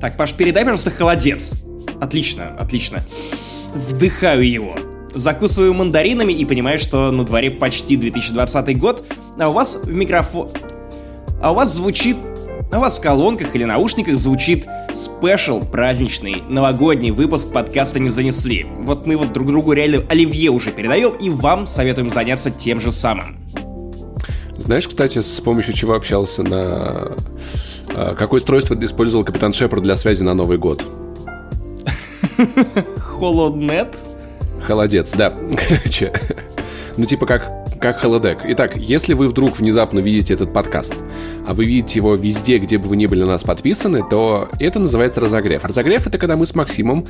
Так, Паш, передай, пожалуйста, холодец. Отлично, отлично. Вдыхаю его. Закусываю мандаринами и понимаю, что на дворе почти 2020 год, а у вас в микрофон... А у вас звучит а у вас в колонках или наушниках звучит спешл праздничный новогодний выпуск подкаста «Не занесли». Вот мы вот друг другу реально оливье уже передаем, и вам советуем заняться тем же самым. Знаешь, кстати, с помощью чего общался на... А, какое устройство использовал капитан Шепард для связи на Новый год? Холоднет? Холодец, да. Короче, ну типа как как холодек. Итак, если вы вдруг внезапно видите этот подкаст, а вы видите его везде, где бы вы ни были на нас подписаны, то это называется разогрев. Разогрев — это когда мы с Максимом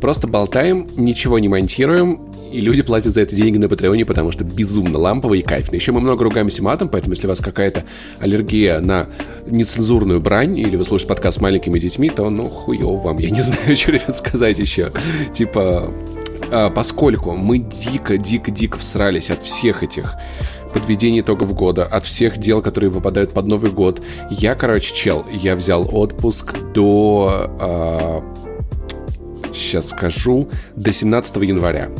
просто болтаем, ничего не монтируем, и люди платят за это деньги на Патреоне, потому что безумно лампово и кайфно. Еще мы много ругаемся матом, поэтому если у вас какая-то аллергия на нецензурную брань, или вы слушаете подкаст с маленькими детьми, то ну хуёв вам. Я не знаю, что, ребят, сказать еще. Типа, а, поскольку мы дико-дико-дико всрались от всех этих подведений итогов года, от всех дел, которые выпадают под Новый год. Я, короче, чел, я взял отпуск до... Э, сейчас скажу, до 17 января.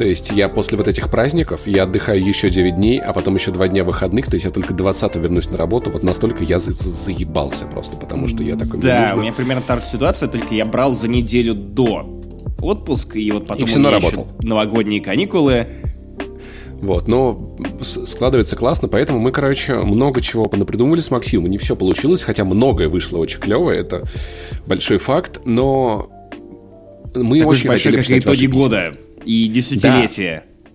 То есть я после вот этих праздников, я отдыхаю еще 9 дней, а потом еще 2 дня выходных, то есть я только 20 вернусь на работу, вот настолько я за за заебался просто, потому что я такой... Да, у меня примерно та же ситуация, только я брал за неделю до отпуск, и вот потом и все работал. новогодние каникулы. Вот, но складывается классно, поэтому мы, короче, много чего понапридумывали с Максимом. Не все получилось, хотя многое вышло очень клево, это большой факт, но мы Такой очень большой, как и итоги года и десятилетия. Да.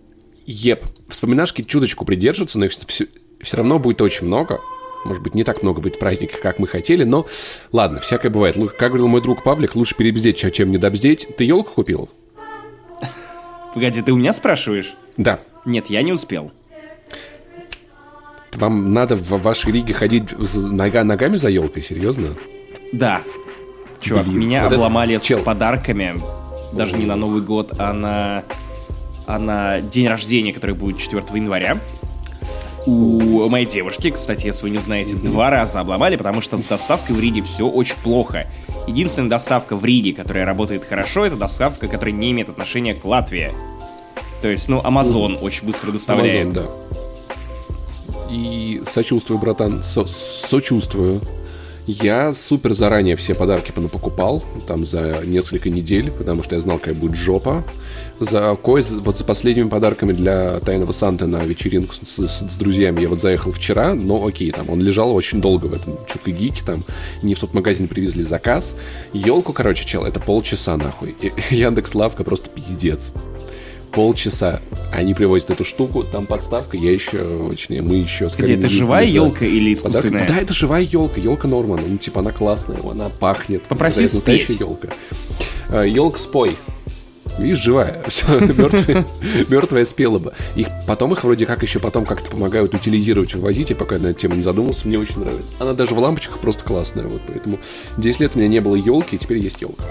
Еп. Вспоминашки чуточку придержатся, но все, все равно будет очень много. Может быть, не так много будет праздников, как мы хотели, но ладно, всякое бывает. Как говорил мой друг Павлик, лучше перебздеть, чем не добздеть. Ты елку купил? Погоди, ты у меня спрашиваешь? Да. Нет, я не успел. Вам надо в вашей лиге ходить нога ногами за елкой, серьезно? Да. Чувак, Блин, меня вот обломали это... с подарками. Даже не на Новый год, а на, а на день рождения, который будет 4 января у моей девушки, кстати, если вы не знаете, два раза обломали, потому что с доставкой в Риге все очень плохо. Единственная доставка в Риге, которая работает хорошо, это доставка, которая не имеет отношения к Латвии. То есть, ну, Amazon очень быстро доставляет. Amazon, да. И сочувствую, братан, со сочувствую. Я супер заранее все подарки покупал, там за несколько недель, потому что я знал, какая будет жопа. За кое вот за последними подарками для Тайного Санта на вечеринку с, с, с друзьями я вот заехал вчера, но окей, там он лежал очень долго в этом Чук и там не в тот магазин привезли заказ. Елку, короче, чел, это полчаса нахуй. Яндекс Лавка просто пиздец полчаса. Они привозят эту штуку, там подставка, я еще, точнее, мы еще... Где, это живая елка или искусственная? Подарок. Да, это живая елка, елка Нормана. Ну, типа, она классная, она пахнет. Попроси это настоящая елка. Елка спой. Видишь, живая. Все, мертвая, мертвая спела бы. Их, потом их вроде как еще потом как-то помогают утилизировать, вывозить. Я пока на эту тему не задумался, мне очень нравится. Она даже в лампочках просто классная. Вот, поэтому 10 лет у меня не было елки, теперь есть елка.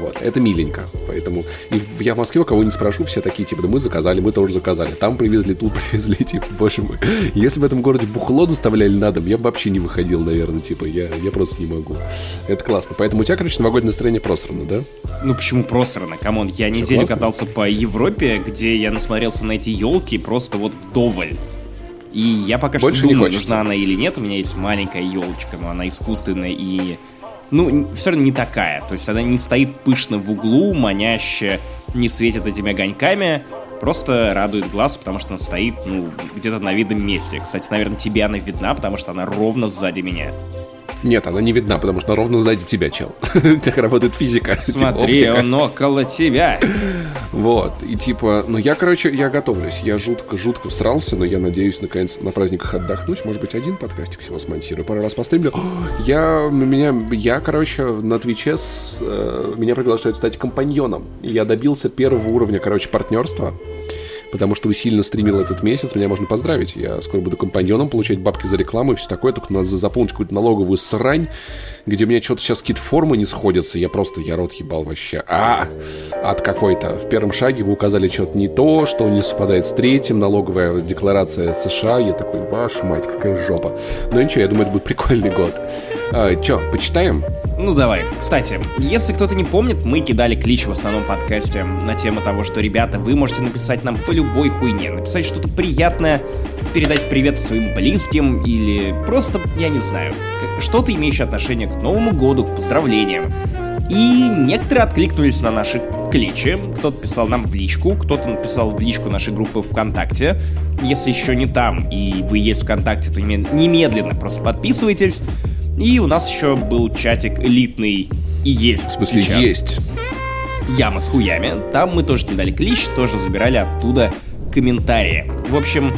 Вот, это миленько. Поэтому и я в Москве кого не спрошу, все такие, типа, да мы заказали, мы тоже заказали. Там привезли, тут привезли, типа, боже мой. Если в этом городе бухло доставляли на дом, я бы вообще не выходил, наверное, типа, я, я просто не могу. Это классно. Поэтому у тебя, короче, новогоднее настроение просрано, да? Ну почему просрано? Come on, я Все неделю классно? катался по Европе, где я насмотрелся на эти елки просто вот вдоволь. И я пока Больше что думаю, нужна она или нет. У меня есть маленькая елочка, но она искусственная и ну, все равно не такая. То есть она не стоит пышно в углу, маняще, не светит этими огоньками, просто радует глаз, потому что она стоит, ну, где-то на видном месте. Кстати, наверное, тебе она видна, потому что она ровно сзади меня. Нет, она не видна, потому что она ровно сзади тебя, чел. Так работает физика. Типа Смотри, он около тебя. Вот, и типа, ну я, короче, я готовлюсь. Я жутко-жутко всрался, но я надеюсь, наконец, на праздниках отдохнуть. Может быть, один подкастик всего смонтирую, пару раз постримлю. Я, меня, я, короче, на Твиче с, э, меня приглашают стать компаньоном. Я добился первого уровня, короче, партнерства потому что вы сильно стримил этот месяц, меня можно поздравить. Я скоро буду компаньоном, получать бабки за рекламу и все такое, только надо заполнить какую-то налоговую срань, где у меня что-то сейчас какие-то формы не сходятся, я просто, я рот ебал вообще. А, от какой-то. В первом шаге вы указали что-то не то, что не совпадает с третьим, налоговая декларация США, я такой, вашу мать, какая жопа. Но ничего, я думаю, это будет прикольный год. А, что, почитаем? Ну давай. Кстати, если кто-то не помнит, мы кидали клич в основном подкасте на тему того, что, ребята, вы можете написать нам по любой хуйне, написать что-то приятное, передать привет своим близким или просто, я не знаю, что-то имеющее отношение к Новому году, к поздравлениям. И некоторые откликнулись на наши кличи. Кто-то писал нам в личку, кто-то написал в личку нашей группы ВКонтакте. Если еще не там и вы есть ВКонтакте, то немедленно просто подписывайтесь. И у нас еще был чатик элитный и есть. В смысле, сейчас. есть. Яма с хуями. Там мы тоже кидали клич, тоже забирали оттуда комментарии. В общем,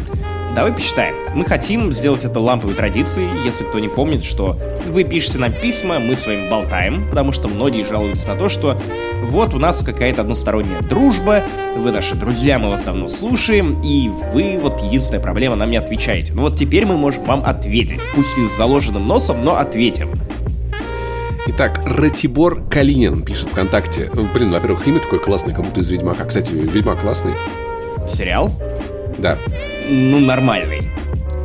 Давай посчитаем. Мы хотим сделать это ламповой традицией, если кто не помнит, что вы пишете нам письма, мы с вами болтаем, потому что многие жалуются на то, что вот у нас какая-то односторонняя дружба, вы наши друзья, мы вас давно слушаем, и вы вот единственная проблема нам не отвечаете. Ну вот теперь мы можем вам ответить, пусть и с заложенным носом, но ответим. Итак, Ратибор Калинин пишет ВКонтакте. Блин, во-первых, имя такое классное, как будто из Ведьмака. Кстати, Ведьмак классный. Сериал? Да ну, нормальный.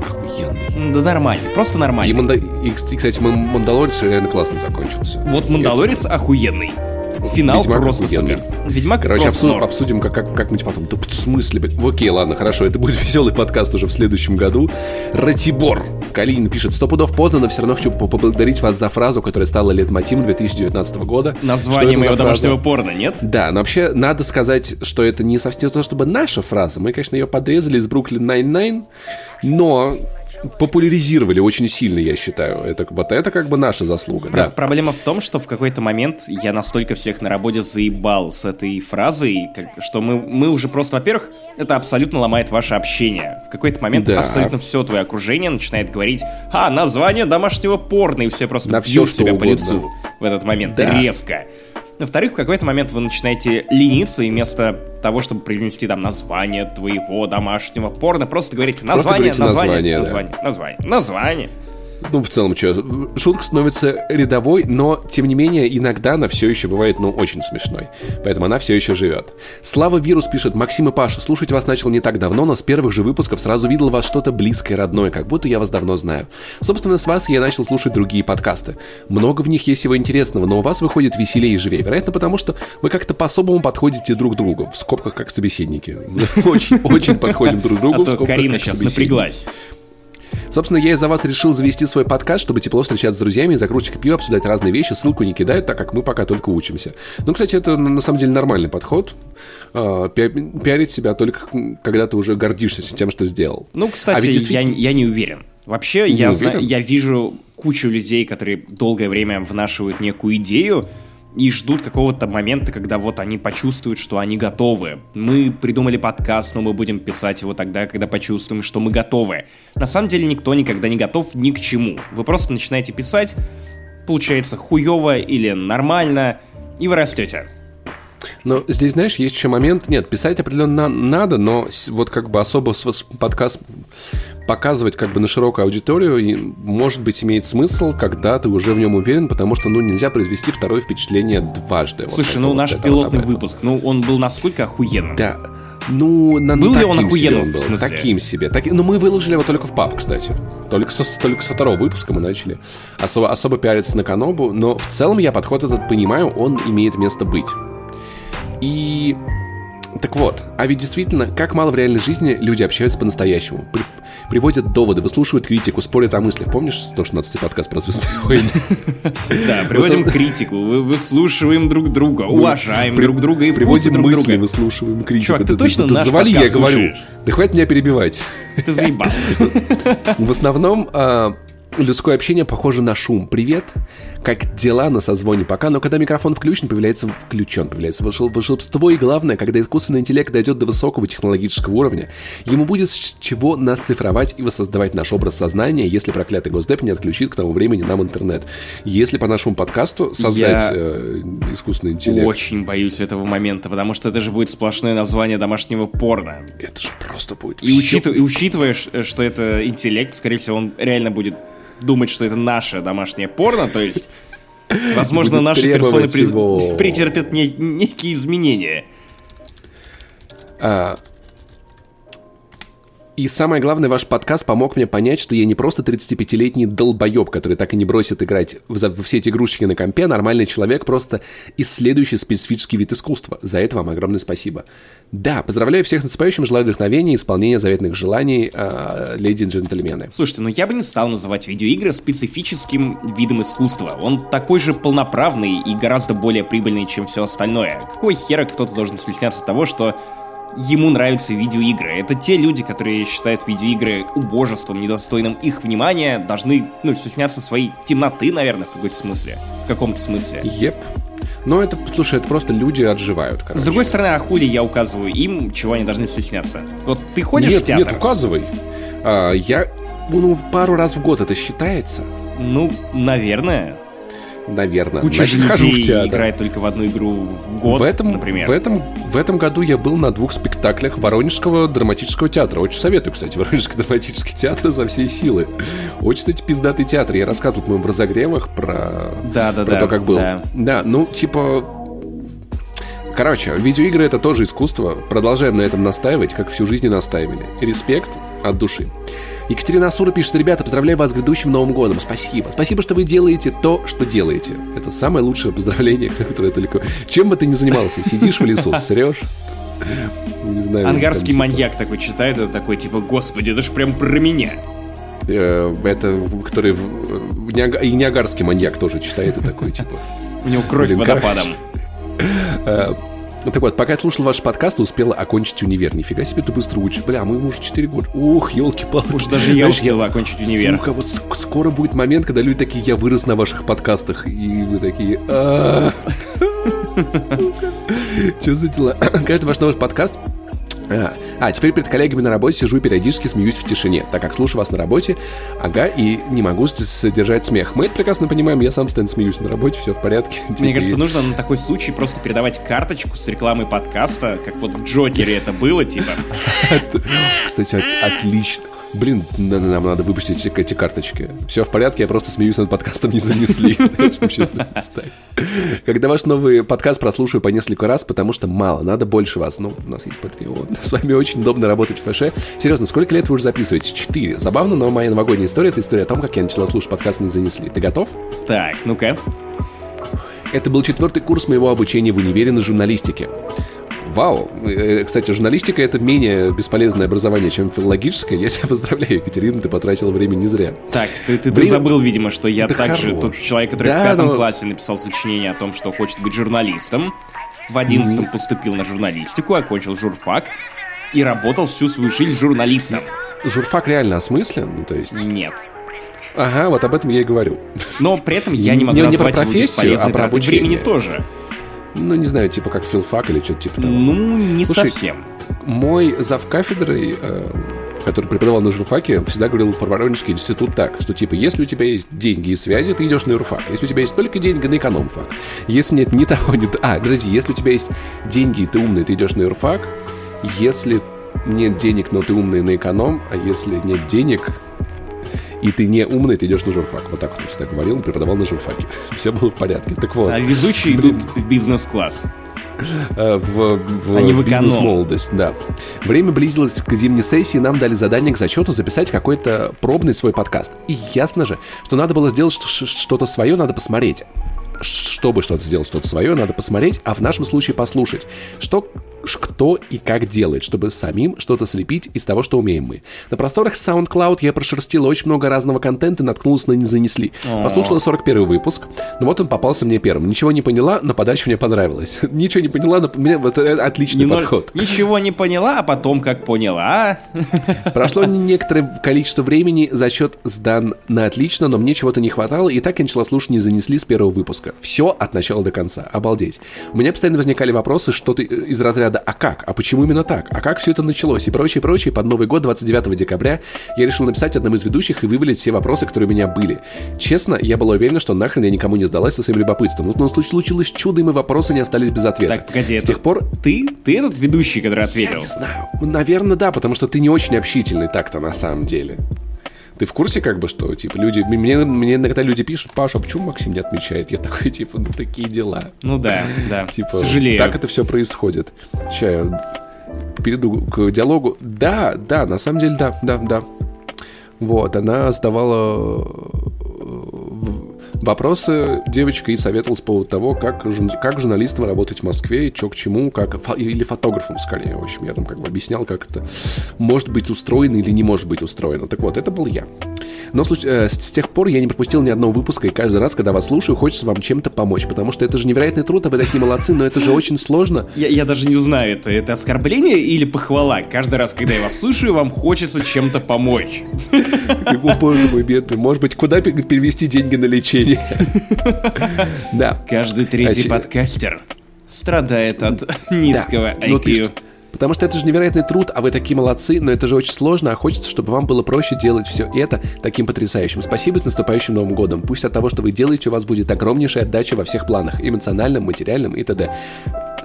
Охуенный. Да нормальный, просто нормальный. И, Манда... и кстати, Мандалорец реально классно закончился. Вот Мандалорец охуенный. Финал Ведьмак просто охуенный. супер. Ведьмак Короче, просто обсудим, обсудим как, как, как-нибудь потом. Да в смысле? Блин? Окей, ладно, хорошо. Это будет веселый подкаст уже в следующем году. Ратибор. Калинин пишет, сто пудов поздно, но все равно хочу поблагодарить вас за фразу, которая стала летмотивом 2019 года. Название моего домашнего порно, нет? Да, но вообще надо сказать, что это не совсем то, чтобы наша фраза. Мы, конечно, ее подрезали из Бруклин Nine-Nine, но популяризировали очень сильно, я считаю. Это, вот это как бы наша заслуга. Про- да. Проблема в том, что в какой-то момент я настолько всех на работе заебал с этой фразой, как, что мы, мы уже просто, во-первых, это абсолютно ломает ваше общение. В какой-то момент да. абсолютно все твое окружение начинает говорить, а, название домашнего порно, и все просто на бьют себя угодно. по лицу в этот момент да. резко. Во-вторых, в какой-то момент вы начинаете лениться, и вместо того, чтобы произнести там название твоего домашнего порно, просто говорите название, просто название, название, название, да. название, название. Ну, в целом, что, шутка становится рядовой, но, тем не менее, иногда она все еще бывает, ну, очень смешной. Поэтому она все еще живет. Слава Вирус пишет, Максим и Паша, слушать вас начал не так давно, но с первых же выпусков сразу видел вас что-то близкое, родное, как будто я вас давно знаю. Собственно, с вас я начал слушать другие подкасты. Много в них есть всего интересного, но у вас выходит веселее и живее. Вероятно, потому что вы как-то по-особому подходите друг к другу. В скобках, как собеседники. Очень, очень подходим друг к другу. А то Карина сейчас напряглась. Собственно, я из-за вас решил завести свой подкаст, чтобы тепло встречаться с друзьями, за кружечкой пива обсуждать разные вещи, ссылку не кидают, так как мы пока только учимся. Ну, кстати, это на самом деле нормальный подход. А, пиарить себя только когда ты уже гордишься тем, что сделал. Ну, кстати, а ведь я, я не уверен. Вообще, не я, уверен? я вижу кучу людей, которые долгое время внашивают некую идею, и ждут какого-то момента, когда вот они почувствуют, что они готовы. Мы придумали подкаст, но мы будем писать его тогда, когда почувствуем, что мы готовы. На самом деле никто никогда не готов ни к чему. Вы просто начинаете писать, получается хуево или нормально, и вы растете. Но здесь, знаешь, есть еще момент. Нет, писать определенно надо, но вот как бы особо подкаст показывать как бы на широкую аудиторию, может быть, имеет смысл, когда ты уже в нем уверен, потому что, ну, нельзя произвести второе впечатление дважды. Слушай, вот ну, наш пилотный выпуск, ну, он был насколько охуенным. Да. Ну, на, был ли он охуенным, он был, в смысле? Таким себе. Так, ну, мы выложили его только в пап, кстати. Только со, только со второго выпуска мы начали особо, особо пиариться на Канобу, но в целом я подход этот понимаю, он имеет место быть. И так вот, а ведь действительно, как мало в реальной жизни люди общаются по-настоящему. При, приводят доводы, выслушивают критику, спорят о мыслях. Помнишь 116-й подкаст про «Звездные войны»? Да, приводим критику, выслушиваем друг друга, уважаем друг друга и приводим мысли, выслушиваем критику. Чувак, ты точно наш Завали, я говорю. Да хватит меня перебивать. Ты заебал. В основном а, людское общение похоже на шум. Привет, как дела на созвоне пока, но когда микрофон включен, появляется включен, появляется волшебство, и главное, когда искусственный интеллект дойдет до высокого технологического уровня, ему будет с чего нас цифровать и воссоздавать наш образ сознания, если проклятый Госдеп не отключит к тому времени нам интернет. Если по нашему подкасту создать Я э, искусственный интеллект... очень боюсь этого момента, потому что это же будет сплошное название домашнего порно. Это же просто будет... И, учит... и учитывая, что это интеллект, скорее всего, он реально будет думать, что это наше домашнее порно, то есть, возможно, Будет наши персоны при... претерпят не... некие изменения. А... И самое главное, ваш подкаст помог мне понять, что я не просто 35-летний долбоеб, который так и не бросит играть в, все эти игрушечки на компе, а нормальный человек, просто исследующий специфический вид искусства. За это вам огромное спасибо. Да, поздравляю всех с наступающим, желаю вдохновения исполнения заветных желаний, э, леди и джентльмены. Слушайте, ну я бы не стал называть видеоигры специфическим видом искусства. Он такой же полноправный и гораздо более прибыльный, чем все остальное. Какой хера кто-то должен стесняться того, что ему нравятся видеоигры. Это те люди, которые считают видеоигры убожеством, недостойным их внимания, должны, ну, стесняться своей темноты, наверное, в какой-то смысле. В каком-то смысле. Еп. Но это, слушай, это просто люди отживают, короче. С другой стороны, а хули я указываю им, чего они должны стесняться? Вот ты ходишь нет, в театр? Нет, указывай. А, я, ну, пару раз в год это считается? Ну, наверное наверное. Куча же людей играет только в одну игру в год, в этом, например. В этом, в этом году я был на двух спектаклях Воронежского драматического театра. Очень советую, кстати, Воронежский драматический театр за всей силы. Очень, кстати, пиздатый театр. Я рассказывал, по-моему, в разогревах про, да, да, про да, то, как был. Да. да, ну, типа, Короче, видеоигры это тоже искусство. Продолжаем на этом настаивать, как всю жизнь и настаивали. Респект от души. Екатерина Асура пишет, ребята, поздравляю вас с грядущим Новым годом. Спасибо. Спасибо, что вы делаете то, что делаете. Это самое лучшее поздравление, которое только... Чем бы ты ни занимался? Сидишь в лесу, срешь? Не знаю. Ангарский типа... маньяк такой читает, это такой, типа, господи, это ж прям про меня. Э, это, который... И Ниагарский маньяк тоже читает, и такой, типа... У него кровь водопадом. Ну так вот, пока я слушал ваш подкаст, успела окончить универ. Нифига себе ты быстро учишь. Бля, мы уже 4 года. Ух, елки-палки. Уж даже я успела окончить универ. Сука, вот скоро будет момент, когда люди такие, я вырос на ваших подкастах. И вы такие, «А, Что за дела? Каждый ваш новый подкаст а, теперь перед коллегами на работе сижу и периодически смеюсь в тишине, так как слушаю вас на работе, ага, и не могу содержать смех. Мы это прекрасно понимаем, я сам постоянно смеюсь на работе, все в порядке. Мне кажется, нужно на такой случай просто передавать карточку с рекламой подкаста, как вот в Джокере это было, типа. Кстати, отлично. Блин, нам надо выпустить эти, карточки. Все в порядке, я просто смеюсь над подкастом, не занесли. Когда ваш новый подкаст прослушаю по несколько раз, потому что мало, надо больше вас. Ну, у нас есть Patreon. С вами очень удобно работать в ФШ. Серьезно, сколько лет вы уже записываете? Четыре. Забавно, но моя новогодняя история — это история о том, как я начала слушать подкаст «Не занесли». Ты готов? Так, ну-ка. Это был четвертый курс моего обучения в универе на журналистике. Вау! Э, кстати, журналистика — это менее бесполезное образование, чем филологическое. Я тебя поздравляю, Екатерина, ты потратила время не зря. Так, ты, ты, ты забыл, видимо, что я да также хорош. тот человек, который да, в пятом но... классе написал сочинение о том, что хочет быть журналистом. В одиннадцатом mm-hmm. поступил на журналистику, окончил журфак и работал всю свою жизнь журналистом. Журфак реально осмыслен? Ну, то есть... Нет. Ага, вот об этом я и говорю. Но при этом я не могу не, назвать не про профессию, его а про обучение. времени тоже. Ну, не знаю, типа как филфак или что-то типа того. Ну, не Слушай, совсем. Мой зав кафедрой, э, который преподавал на журфаке, всегда говорил про Воронежский институт так, что типа, если у тебя есть деньги и связи, ты идешь на юрфак. Если у тебя есть только деньги, на экономфак. Если нет ни того, ни. А, подожди, если у тебя есть деньги и ты умный, ты идешь на юрфак. Если нет денег, но ты умный на эконом, а если нет денег, и ты не умный, ты идешь на журфак. Вот так он всегда говорил, преподавал на журфаке. Все было в порядке. Так вот. А везучие идут в бизнес-класс. Э, в, в, а в бизнес-молодость, да. Время близилось к зимней сессии, нам дали задание к зачету записать какой-то пробный свой подкаст. И ясно же, что надо было сделать что-то свое, надо посмотреть чтобы что-то сделать, что-то свое, надо посмотреть, а в нашем случае послушать, что кто и как делает, чтобы самим что-то слепить из того, что умеем мы. На просторах SoundCloud я прошерстила очень много разного контента и наткнулась на «Не занесли». Послушала 41 выпуск, но вот он попался мне первым. Ничего не поняла, но подача мне понравилась. Ничего не поняла, но мне вот отличный Немного... подход. Ничего не поняла, а потом как поняла. Прошло некоторое количество времени, зачет сдан на отлично, но мне чего-то не хватало, и так я начала слушать «Не занесли» с первого выпуска. Все от начала до конца. Обалдеть. У меня постоянно возникали вопросы, что ты из разряда разряда «А как? А почему именно так? А как все это началось?» и прочее, прочее. Под Новый год, 29 декабря, я решил написать одному из ведущих и вывалить все вопросы, которые у меня были. Честно, я была уверена, что нахрен я никому не сдалась со своим любопытством. Но случилось чудо, и мои вопросы не остались без ответа. Так, погоди, С тех пор... Ты? Ты этот ведущий, который ответил? Я не знаю. Наверное, да, потому что ты не очень общительный так-то на самом деле. Ты в курсе, как бы, что, типа, люди... Мне, мне иногда люди пишут, Паша, а почему Максим не отмечает? Я такой, типа, ну, такие дела. Ну да, да. Типа, Сожалею. так это все происходит. Сейчас к перейду к диалогу. Да, да, на самом деле, да, да, да. Вот, она задавала вопросы девочка и советовала с поводу того, как, как журналистам работать в Москве, что к чему, как, или фотографом скорее. В общем, я там как бы объяснял, как это может быть устроено или не может быть устроено. Так вот, это был я. Но э, с, тех пор я не пропустил ни одного выпуска, и каждый раз, когда вас слушаю, хочется вам чем-то помочь, потому что это же невероятный труд, а вы такие молодцы, но это же очень сложно. Я, я даже не знаю, это, это оскорбление или похвала. Каждый раз, когда я вас слушаю, вам хочется чем-то помочь. Боже мой, бедный. Может быть, куда перевести деньги на лечение? Да. Каждый третий подкастер страдает от низкого IQ. Ну, Потому что это же невероятный труд, а вы такие молодцы, но это же очень сложно, а хочется, чтобы вам было проще делать все это таким потрясающим. Спасибо с наступающим Новым годом. Пусть от того, что вы делаете, у вас будет огромнейшая отдача во всех планах, эмоциональном, материальном и т.д.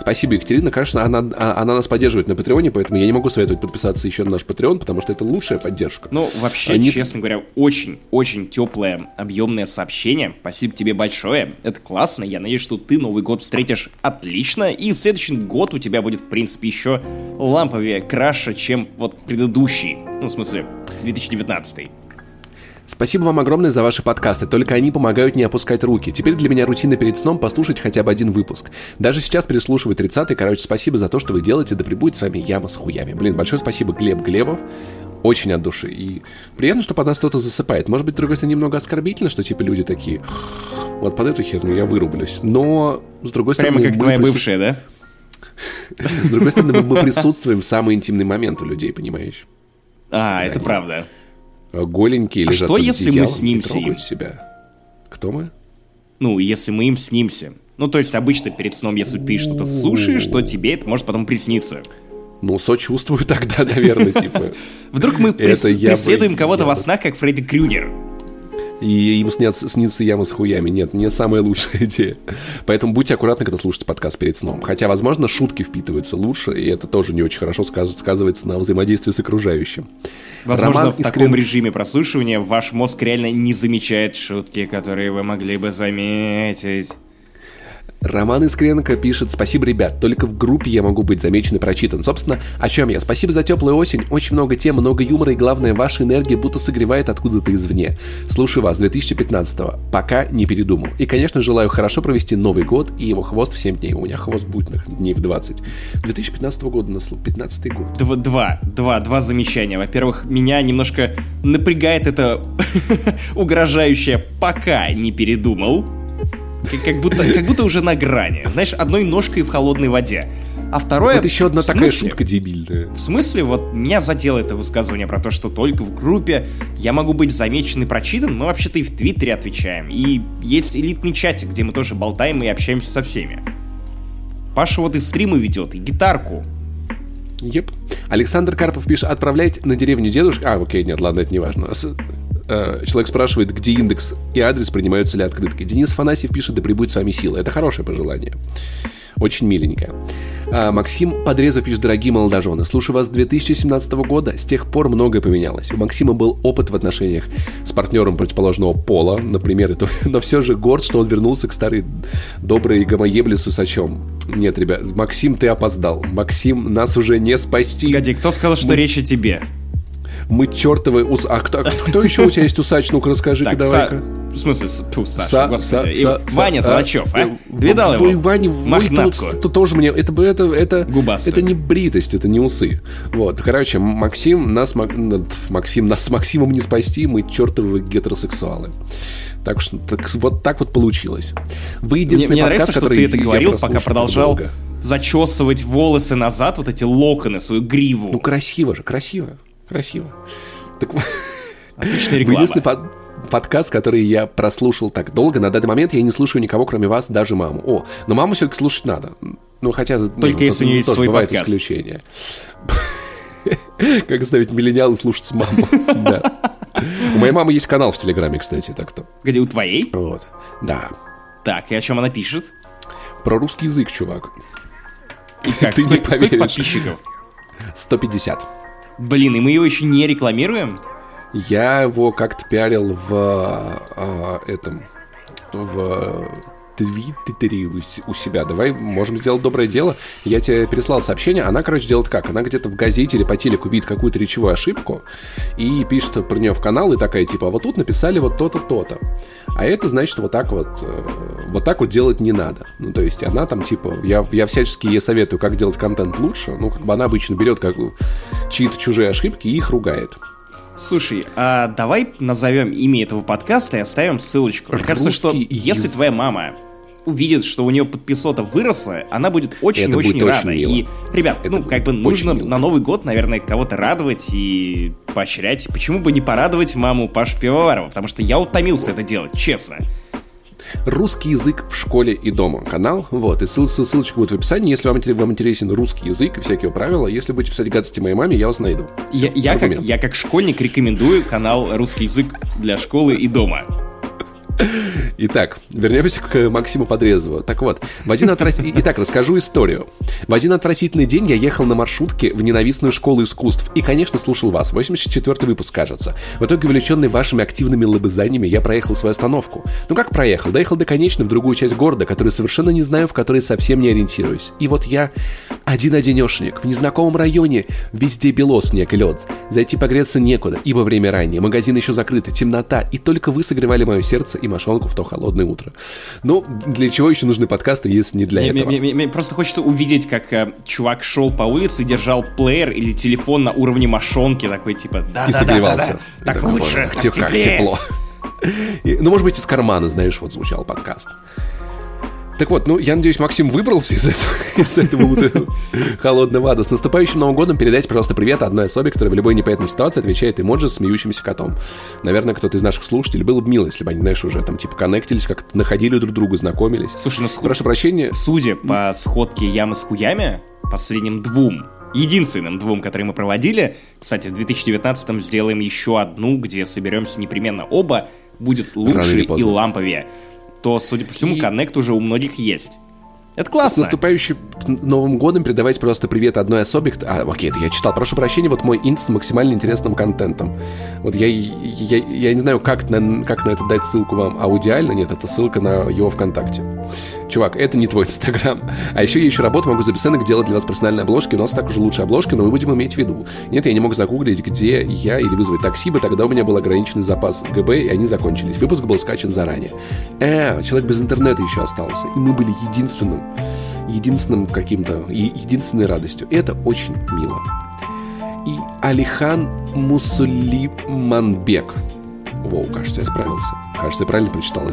Спасибо, Екатерина. Конечно, она, а, она нас поддерживает на Патреоне, поэтому я не могу советовать подписаться еще на наш Патреон, потому что это лучшая поддержка. Ну, вообще, Они... честно говоря, очень-очень теплое, объемное сообщение. Спасибо тебе большое. Это классно. Я надеюсь, что ты Новый год встретишь отлично. И следующий год у тебя будет, в принципе, еще ламповее, краше, чем вот предыдущий. Ну, в смысле, 2019. Спасибо вам огромное за ваши подкасты, только они помогают не опускать руки. Теперь для меня рутина перед сном послушать хотя бы один выпуск. Даже сейчас переслушиваю 30-й, короче, спасибо за то, что вы делаете, да прибудет с вами яма с хуями. Блин, большое спасибо, Глеб Глебов, очень от души. И приятно, что под нас кто-то засыпает. Может быть, с другой стороны, немного оскорбительно, что типа люди такие, вот под эту херню я вырублюсь. Но, с другой стороны... Прямо как твоя прису... бывшая, да? С другой стороны, мы присутствуем в самый интимный момент у людей, понимаешь? А, это правда. Э, голенькие а лежат что, если мы снимся им? себя. Кто мы? Ну, если мы им снимся. Ну, то есть обычно перед сном, если ты что-то слушаешь, то тебе это может потом присниться. Ну, сочувствую тогда, наверное, типа. Вдруг мы преследуем кого-то во снах, как Фредди Крюгер и им снятся, снится яма с хуями. Нет, не самая лучшая идея. Поэтому будьте аккуратны, когда слушаете подкаст перед сном. Хотя, возможно, шутки впитываются лучше, и это тоже не очень хорошо сказывается на взаимодействии с окружающим. Возможно, Роман в таком искрен... режиме прослушивания ваш мозг реально не замечает шутки, которые вы могли бы заметить. Роман Искренко пишет «Спасибо, ребят, только в группе я могу быть замечен и прочитан». Собственно, о чем я? Спасибо за теплую осень, очень много тем, много юмора и, главное, ваша энергия будто согревает откуда-то извне. Слушаю вас 2015-го, пока не передумал. И, конечно, желаю хорошо провести Новый год и его хвост в 7 дней. У меня хвост будет на дней в 20. 2015 года, на 15 год. Два, два, два, два замечания. Во-первых, меня немножко напрягает это угрожающее «пока не передумал». Как, будто, как будто уже на грани. Знаешь, одной ножкой в холодной воде. А второе... Это еще одна такая шутка дебильная. В смысле, вот меня задело это высказывание про то, что только в группе я могу быть замечен и прочитан, мы вообще-то и в Твиттере отвечаем. И есть элитный чатик, где мы тоже болтаем и общаемся со всеми. Паша вот и стримы ведет, и гитарку. Еп. Александр Карпов пишет, отправлять на деревню дедушку... А, окей, нет, ладно, это не важно. Э, человек спрашивает, где индекс и адрес, принимаются ли открытки. Денис Фанасьев пишет, да прибудет с вами сила. Это хорошее пожелание. Очень миленькое. А, Максим Подрезов пишет, дорогие молодожены, слушаю вас с 2017 года, с тех пор многое поменялось. У Максима был опыт в отношениях с партнером противоположного пола, например, это, но все же горд, что он вернулся к старой доброй гомоебле с усачом. Нет, ребят, Максим, ты опоздал. Максим, нас уже не спасти. Погоди, кто сказал, что Мы... речь о тебе? Мы чертовы ус... А кто, кто еще у тебя есть усач? Ну-ка расскажи-ка давай-ка. В смысле, ту, Саша, са, господи. Са, са, Ваня са, Толачев, а? а? Видал его? Ваня, Мохнатку. То, тоже мне... Это, это, это, это не бритость, это не усы. Вот, короче, Максим, нас... Максим, нас с Максимом не спасти, мы чертовы гетеросексуалы. Так что так, вот так вот получилось. Вы единственный мне, мне подкаст, нравится, который что ты это говорил, пока продолжал долго. зачесывать волосы назад, вот эти локоны, свою гриву. Ну красиво же, красиво. Красиво. Так... Отличная реклама. Единственный под подкаст, который я прослушал так долго. На данный момент я не слушаю никого, кроме вас, даже маму. О, но маму все-таки слушать надо. Ну, хотя... Только ну, если у нее есть свой бывает подкаст. исключения. Как заставить миллениалы слушать маму. Да. У моей мамы есть канал в Телеграме, кстати, так-то. Где, у твоей? Вот, да. Так, и о чем она пишет? Про русский язык, чувак. И как? Ты сколько, не сколько подписчиков? 150. Блин, и мы его еще не рекламируем? Я его как-то пиарил в э, этом в твиттере у себя. Давай, можем сделать доброе дело. Я тебе переслал сообщение. Она, короче, делает как? Она где-то в газете или по телеку видит какую-то речевую ошибку и пишет про нее в канал и такая, типа, а вот тут написали вот то-то, то-то. А это значит вот так вот, э, вот так вот делать не надо. Ну, то есть она там, типа, я, я всячески ей советую, как делать контент лучше. Ну, как бы она обычно берет как чьи-то чужие ошибки и их ругает. Слушай, а давай назовем имя этого подкаста и оставим ссылочку. Мне кажется, что если твоя мама увидит, что у нее подписота выросла, она будет очень-очень рада. Очень и, ребят, Это ну, как бы нужно мило. на Новый год, наверное, кого-то радовать и поощрять. Почему бы не порадовать маму Паш Пивоварова? Потому что я утомился это делать, честно. «Русский язык в школе и дома» канал. Вот, и ссыл, ссылочка будет в описании. Если вам, вам интересен русский язык и всякие правила, если будете писать гадости моей маме, я вас найду. Я, я, как, я как школьник рекомендую канал «Русский язык для школы и дома». Итак, вернемся к Максиму Подрезову. Так вот, в один отврат... Итак, расскажу историю. В один отвратительный день я ехал на маршрутке в ненавистную школу искусств и, конечно, слушал вас. 84 выпуск, кажется. В итоге, увлеченный вашими активными лобызаниями, я проехал свою остановку. Ну как проехал? Доехал до конечной в другую часть города, которую совершенно не знаю, в которой совсем не ориентируюсь. И вот я один-одинешник, в незнакомом районе, везде бело, снег и лед. Зайти погреться некуда, ибо время раннее, магазин еще закрыты, темнота, и только вы согревали мое сердце и мошонку в то холодное утро. Ну, для чего еще нужны подкасты, если не для мне, этого? Мне, мне, мне просто хочется увидеть, как э, чувак шел по улице и держал плеер или телефон на уровне мошонки, такой типа да И да, согревался. Да, да, да. Так лучше, так, как тепло. И, ну, может быть, из кармана, знаешь, вот звучал подкаст. Так вот, ну, я надеюсь, Максим выбрался из этого, из этого утра холодного ада. С наступающим Новым годом передайте, пожалуйста, привет одной особе, которая в любой непонятной ситуации отвечает эмоджи с смеющимся котом. Наверное, кто-то из наших слушателей было бы мило, если бы они, знаешь, уже там, типа, коннектились, как-то находили друг друга, знакомились. Слушай, ну, прошу прощения. Судя по сходке ямы с хуями, последним двум единственным двум, которые мы проводили. Кстати, в 2019 сделаем еще одну, где соберемся непременно оба. Будет лучше и ламповее то, судя по всему, коннект уже у многих есть. Это классно. С наступающим Новым годом передавайте просто привет одной особе. А, окей, это я читал. Прошу прощения, вот мой инст с максимально интересным контентом. Вот я, я, я не знаю, как на, как на это дать ссылку вам аудиально. Нет, это ссылка на его ВКонтакте. Чувак, это не твой Инстаграм. А еще я еще работу, могу за бесценок делать для вас персональные обложки. У нас так уже лучшая обложка, но мы будем иметь в виду. Нет, я не мог загуглить, где я или вызвать такси бы, тогда у меня был ограниченный запас ГБ, и они закончились. Выпуск был скачан заранее. Э, человек без интернета еще остался. И мы были единственным единственным каким-то, единственной радостью. И это очень мило. И Алихан Мусулиманбек. Воу, кажется, я справился. Кажется, я правильно прочитал.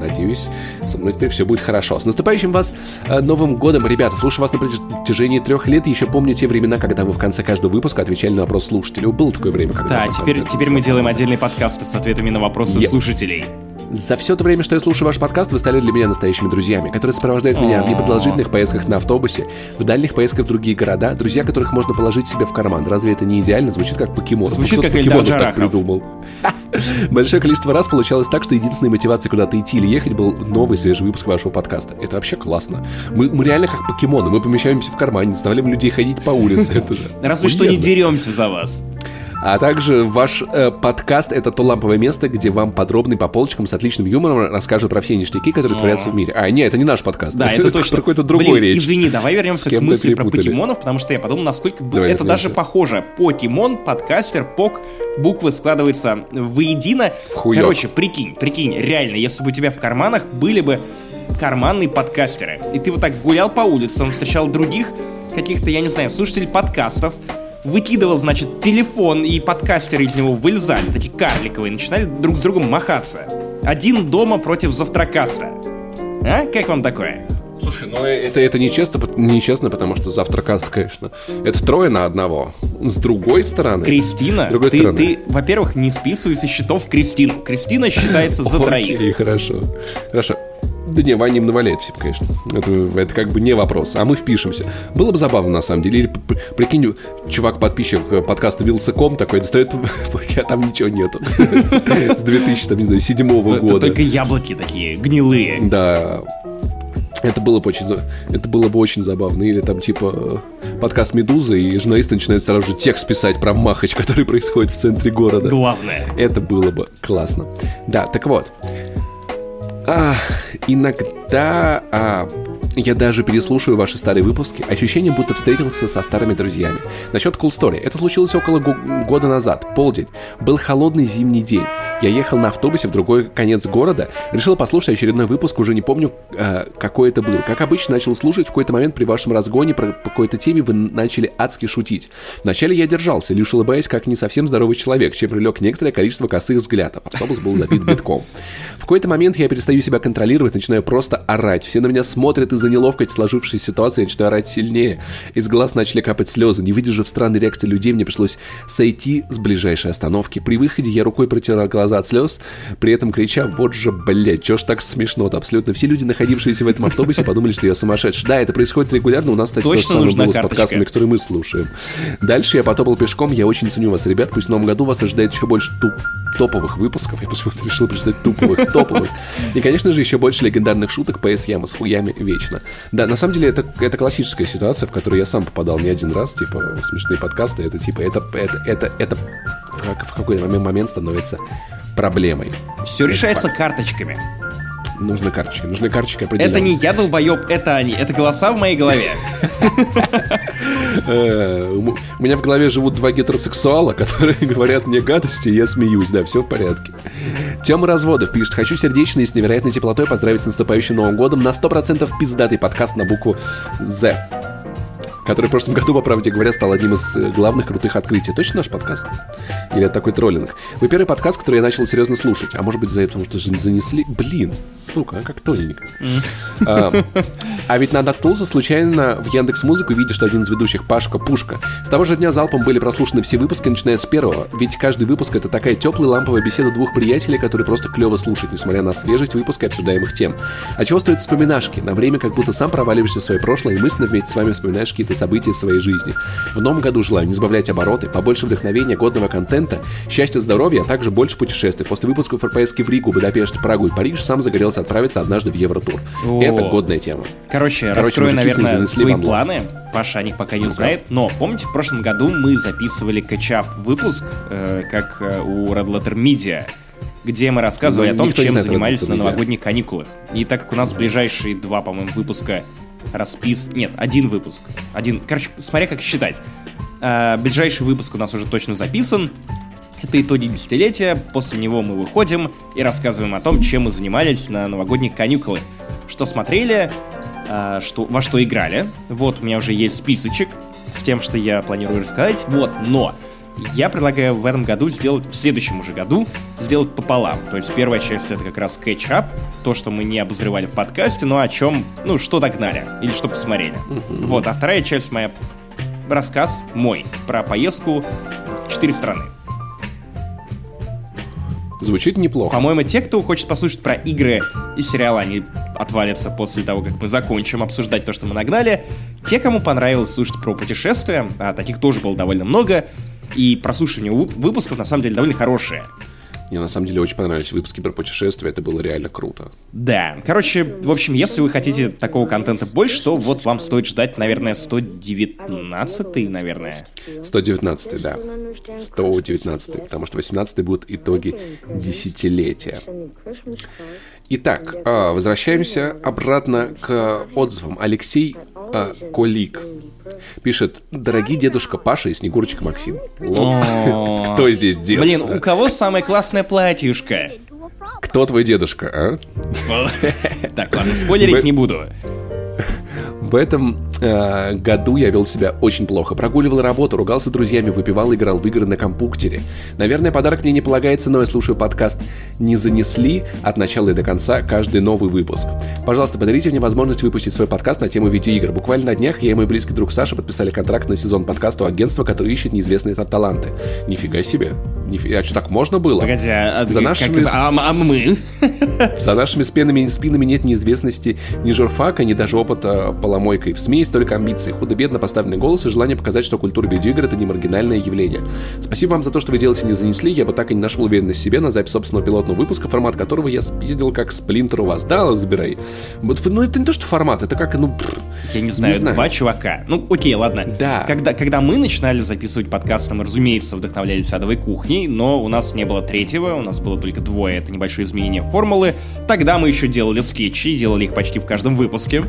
Надеюсь, со мной теперь все будет хорошо. С наступающим вас э, Новым годом, ребята. Слушаю вас на протяжении трех лет. И еще помню те времена, когда вы в конце каждого выпуска отвечали на вопрос слушателей. Было такое время, когда... Да, теперь, теперь мы делаем отдельные подкасты с ответами на вопросы я... слушателей. За все то время, что я слушаю ваш подкаст, вы стали для меня настоящими друзьями, которые сопровождают меня в непродолжительных поездках на автобусе, в дальних поездках в другие города, друзья, которых можно положить себе в карман. Разве это не идеально? Звучит как покемон. Звучит как Эльдар так придумал. Большое количество раз получалось так, что единственной мотивацией куда-то идти или ехать был новый свежий выпуск вашего подкаста. Это вообще классно. Мы, мы реально как покемоны. Мы помещаемся в кармане, заставляем людей ходить по улице. Это же Разве что не деремся за вас. А также ваш э, подкаст — это то ламповое место, где вам подробный по полочкам с отличным юмором расскажут про все ништяки, которые творятся в мире. А, нет, это не наш подкаст. Да, это, точно. какой-то другой Блин, речь. извини, давай вернемся к мысли про покемонов, потому что я подумал, насколько давай это даже похоже. Покемон, подкастер, пок, буквы складываются воедино. Хуёк. Короче, прикинь, прикинь, реально, если бы у тебя в карманах были бы карманные подкастеры, и ты вот так гулял по улицам, встречал других каких-то, я не знаю, слушателей подкастов, выкидывал, значит, телефон, и подкастеры из него вылезали, такие карликовые, начинали друг с другом махаться. Один дома против завтракаста. А? Как вам такое? Слушай, ну это, это нечестно, нечестно, потому что завтракаст, конечно, это трое на одного. С другой стороны... Кристина, другой ты, стороны. ты, во-первых, не списывай со счетов Кристину. Кристина считается за троих. Окей, хорошо. Хорошо. Да не, Ваня им наваляет всем, конечно. Это, это как бы не вопрос. А мы впишемся. Было бы забавно, на самом деле. Или, прикинь, чувак-подписчик э, подкаста Вилсаком такой достает, а там ничего нету. С 2007 года. Только яблоки такие, гнилые. Да. Это было бы очень, это было бы очень забавно. Или там типа подкаст Медузы, и журналисты начинают сразу же текст писать про махач, который происходит в центре города. Главное. Это было бы классно. Да, так вот. А, Иногда а, я даже переслушаю ваши старые выпуски, ощущение, будто встретился со старыми друзьями. Насчет Cool Story. Это случилось около года назад, полдень. Был холодный зимний день. Я ехал на автобусе в другой конец города, решил послушать очередной выпуск, уже не помню, э, какой это был. Как обычно, начал слушать, в какой-то момент при вашем разгоне про какой-то теме вы начали адски шутить. Вначале я держался, лишь улыбаясь, как не совсем здоровый человек, чем привлек некоторое количество косых взглядов. Автобус был забит битком. В какой-то момент я перестаю себя контролировать, начинаю просто орать. Все на меня смотрят из-за неловкости сложившейся ситуации, я начинаю орать сильнее. Из глаз начали капать слезы. Не выдержав странной реакции людей, мне пришлось сойти с ближайшей остановки. При выходе я рукой протирал глаза от слез, при этом крича «Вот же, блядь, чё ж так смешно-то?» Абсолютно все люди, находившиеся в этом автобусе, подумали, что я сумасшедший. Да, это происходит регулярно, у нас, кстати, Точно то же самое было с подкастами, которые мы слушаем. Дальше я потопал пешком, я очень ценю вас, ребят, пусть в новом году вас ожидает еще больше туп топовых выпусков, я почему-то решил прочитать туповых, топовых. И, конечно же, еще больше легендарных шуток PS Яма с хуями вечно. Да, на самом деле, это, это классическая ситуация, в которую я сам попадал не один раз, типа, смешные подкасты, это типа, это, это, это, это в, в какой-то момент становится проблемой. Все решается факт. карточками. Нужны карточки, нужны карточки определенно. Это не я долбоеб, это они, это голоса в моей голове. Э, у меня в голове живут два гетеросексуала, которые говорят мне гадости, и я смеюсь, да, все в порядке. Тема разводов пишет, хочу сердечно и с невероятной теплотой поздравить с наступающим Новым годом на 100% пиздатый подкаст на букву «З» который в прошлом году, по правде говоря, стал одним из э, главных крутых открытий. Точно наш подкаст? Или это такой троллинг? Вы первый подкаст, который я начал серьезно слушать. А может быть, за это, потому что занесли... Блин, сука, а как тоненько. А, ведь наткнулся случайно в Яндекс Музыку, видя, что один из ведущих Пашка Пушка. С того же дня залпом были прослушаны все выпуски, начиная с первого. Ведь каждый выпуск это такая теплая ламповая беседа двух приятелей, которые просто клево слушать, несмотря на свежесть выпуска обсуждаемых тем. А чего стоят вспоминашки? На время как будто сам проваливаешься в свое прошлое и мысленно вместе с вами вспоминаешь какие-то события своей жизни. В новом году желаю не сбавлять обороты, побольше вдохновения, годного контента, счастья, здоровья, а также больше путешествий. После выпусков поездки в Ригу, Будапешт, Прагу и Париж сам загорелся отправиться однажды в Евротур. О. Это годная тема. Короче, Короче раскрою, наверное, свои планы. Паша о них пока не знает, но помните, в прошлом году мы записывали качап выпуск, э, как э, у Red Letter Media, где мы рассказывали ну, о том, чем занимались на новогодних каникулах. И так как у нас ближайшие два, по-моему, выпуска распис... Нет, один выпуск. Один... Короче, смотря как считать. А, ближайший выпуск у нас уже точно записан. Это итоги десятилетия, после него мы выходим и рассказываем о том, чем мы занимались на новогодних каникулах. Что смотрели, а, что, во что играли. Вот у меня уже есть списочек с тем, что я планирую рассказать. Вот, но я предлагаю в этом году сделать, в следующем уже году, сделать пополам. То есть первая часть это как раз кетчап, то, что мы не обозревали в подкасте, но о чем, ну, что догнали или что посмотрели. Вот, а вторая часть моя рассказ мой про поездку в четыре страны. Звучит неплохо. По-моему, те, кто хочет послушать про игры и сериалы, они отвалятся после того, как мы закончим обсуждать то, что мы нагнали. Те, кому понравилось слушать про путешествия, а таких тоже было довольно много, и прослушивание выпусков на самом деле довольно хорошее. Мне на самом деле очень понравились выпуски про путешествия, это было реально круто. Да, короче, в общем, если вы хотите такого контента больше, то вот вам стоит ждать, наверное, 119 наверное. 119 да. 119 потому что 18 будут итоги десятилетия. Итак, а, возвращаемся обратно к отзывам. Алексей а, Колик пишет «Дорогие дедушка Паша и Снегурочка Максим». Кто здесь дед? Блин, у кого самое классное платьюшко? Кто твой дедушка, а? Так, ладно, спойлерить не буду. В этом э, году я вел себя очень плохо. Прогуливал работу, ругался с друзьями, выпивал, играл в игры на компьютере. Наверное, подарок мне не полагается, но я слушаю подкаст «Не занесли» от начала и до конца каждый новый выпуск. Пожалуйста, подарите мне возможность выпустить свой подкаст на тему видеоигр. Буквально на днях я и мой близкий друг Саша подписали контракт на сезон подкаста у агентства, которое ищет неизвестные таланты. Нифига себе. Нифига, а что так можно было? Погоди, а, За нашими... Как, а, а мы? За нашими спинами, спинами нет неизвестности ни журфака, ни даже опыта поломойкой. В СМИ есть только амбиции, худо-бедно поставленный голос и желание показать, что культура видеоигр — это не маргинальное явление. Спасибо вам за то, что вы делаете не занесли. Я бы так и не нашел уверенность в себе на запись собственного пилотного выпуска, формат которого я спиздил как сплинтер у вас. Да, забирай. Вот, ну, это не то, что формат, это как, ну... Я не знаю, не знаю. два чувака. Ну, окей, ладно. Да. Когда, когда мы начинали записывать подкаст, мы, разумеется, вдохновлялись адовой кухней, но у нас не было третьего, у нас было только двое, это небольшое изменение формулы. Тогда мы еще делали скетчи, делали их почти в каждом выпуске.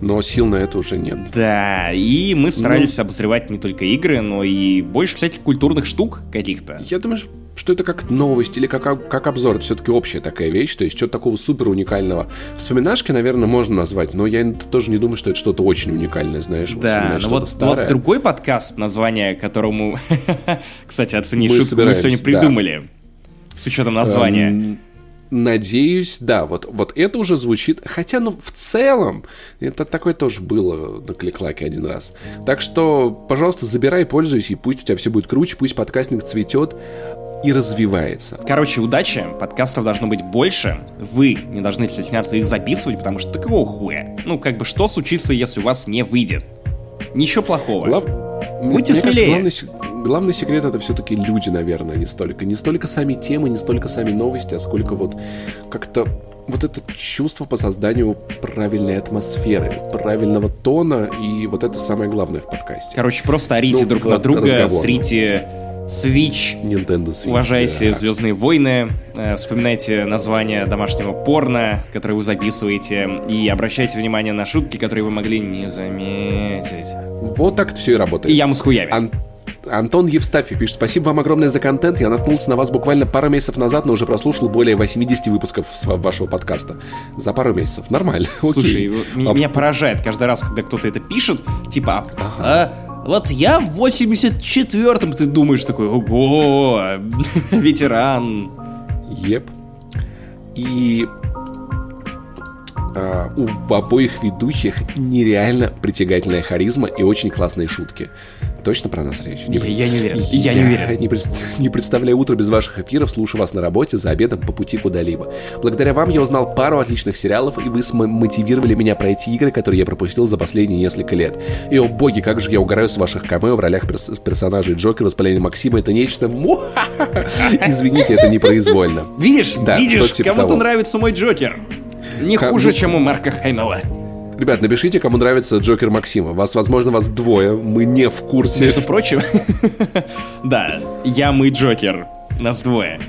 Но сил на это уже нет. Да, и мы старались ну, обозревать не только игры, но и больше всяких культурных штук каких-то. Я думаю, что это как новость или как, как обзор. Это все-таки общая такая вещь, то есть что-то такого супер уникального. Вспоминашки, наверное, можно назвать, но я тоже не думаю, что это что-то очень уникальное, знаешь. Да, но вот, вот другой подкаст, название которому, кстати, оцени мы шутку, мы сегодня придумали. Да. С учетом названия. Эм, надеюсь, да, вот, вот это уже звучит. Хотя, ну, в целом, это такое тоже было на кликлаке один раз. Так что, пожалуйста, забирай, пользуйся, и пусть у тебя все будет круче, пусть подкастинг цветет и развивается. Короче, удачи, подкастов должно быть больше, вы не должны стесняться их записывать, потому что такого хуя. Ну, как бы, что случится, если у вас не выйдет? Ничего плохого. Глав... Будьте Мне смелее. Кажется, главный, главный секрет это все-таки люди, наверное, не столько. Не столько сами темы, не столько сами новости, а сколько вот как-то вот это чувство по созданию правильной атмосферы, правильного тона, и вот это самое главное в подкасте. Короче, просто орите ну, друг на друга, разговор. срите Switch. Nintendo Switch. Уважайте да. Звездные войны. Э, вспоминайте название домашнего порно, которое вы записываете. И обращайте внимание на шутки, которые вы могли не заметить. Вот так все и работает. И яму с хуями. Ан- Антон Евстафьев пишет, спасибо вам огромное за контент. Я наткнулся на вас буквально пару месяцев назад, но уже прослушал более 80 выпусков вашего подкаста. За пару месяцев. Нормально. Слушай, Окей. меня поражает каждый раз, когда кто-то это пишет, типа, ага. а, вот я в 84-м, ты думаешь такой, ого, ветеран. Еп. И а, у обоих ведущих нереально притягательная харизма и очень классные шутки. Точно про нас речь? Не, я не уверен. Я, я не уверен. Не, пред... не представляю утро без ваших эфиров, слушаю вас на работе, за обедом, по пути куда-либо. Благодаря вам я узнал пару отличных сериалов, и вы мотивировали меня пройти игры, которые я пропустил за последние несколько лет. И, о боги, как же я угораю с ваших камео в ролях перс... персонажей Джокера, воспаление Максима, это нечто... Извините, это непроизвольно. Видишь, да, видишь, типа кому-то нравится мой Джокер. Не хуже, чем у Марка Хэмилла. Ребят, напишите, кому нравится Джокер Максима. Вас, возможно, вас двое. Мы не в курсе. Между прочим, да, я, мы, Джокер. Нас двое.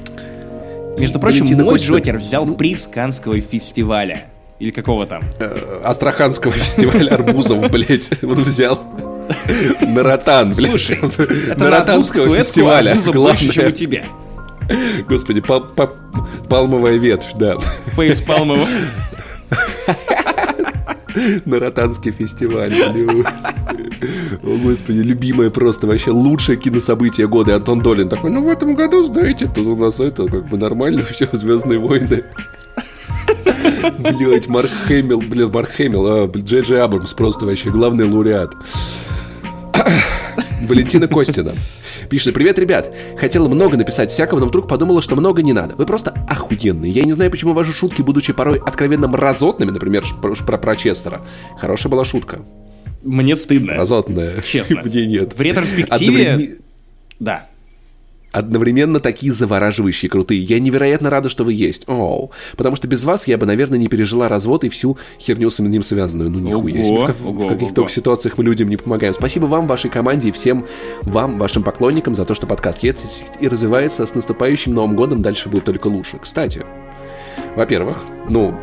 Между прочим, Валентина мой. Джокер взял ну? приз Канского фестиваля. Или какого там? Э, Астраханского фестиваля арбузов, блять. Он взял. Наратан, блядь. Слушай, это Наратанского фестиваля. арбуза больше, чем у тебя. Господи, палмовая ветвь, да. Фейс палмовая. на Ротанский фестиваль. О, господи, любимое просто вообще лучшее кинособытие года. Антон Долин такой, ну в этом году, знаете, тут у нас это как бы нормально все, Звездные войны. Блять, Марк Хэмилл, блин, Марк Хэмилл, а, Джей Джей Абрамс просто вообще главный лауреат. Валентина Костина. Пишет, привет, ребят. Хотела много написать всякого, но вдруг подумала, что много не надо. Вы просто охуенные. Я не знаю, почему ваши шутки, будучи порой откровенно мразотными, например, про, про, про Честера. Хорошая была шутка. Мне стыдно. Мразотная. Честно. Мне нет. В ретроспективе... Одновремен... Да одновременно такие завораживающие, крутые. Я невероятно рада, что вы есть. Оу. Потому что без вас я бы, наверное, не пережила развод и всю херню с ним связанную. Ну, нихуя себе. В, в каких-то ситуациях мы людям не помогаем. Спасибо вам, вашей команде и всем вам, вашим поклонникам, за то, что подкаст есть и развивается с наступающим Новым годом. Дальше будет только лучше. Кстати, во-первых, ну,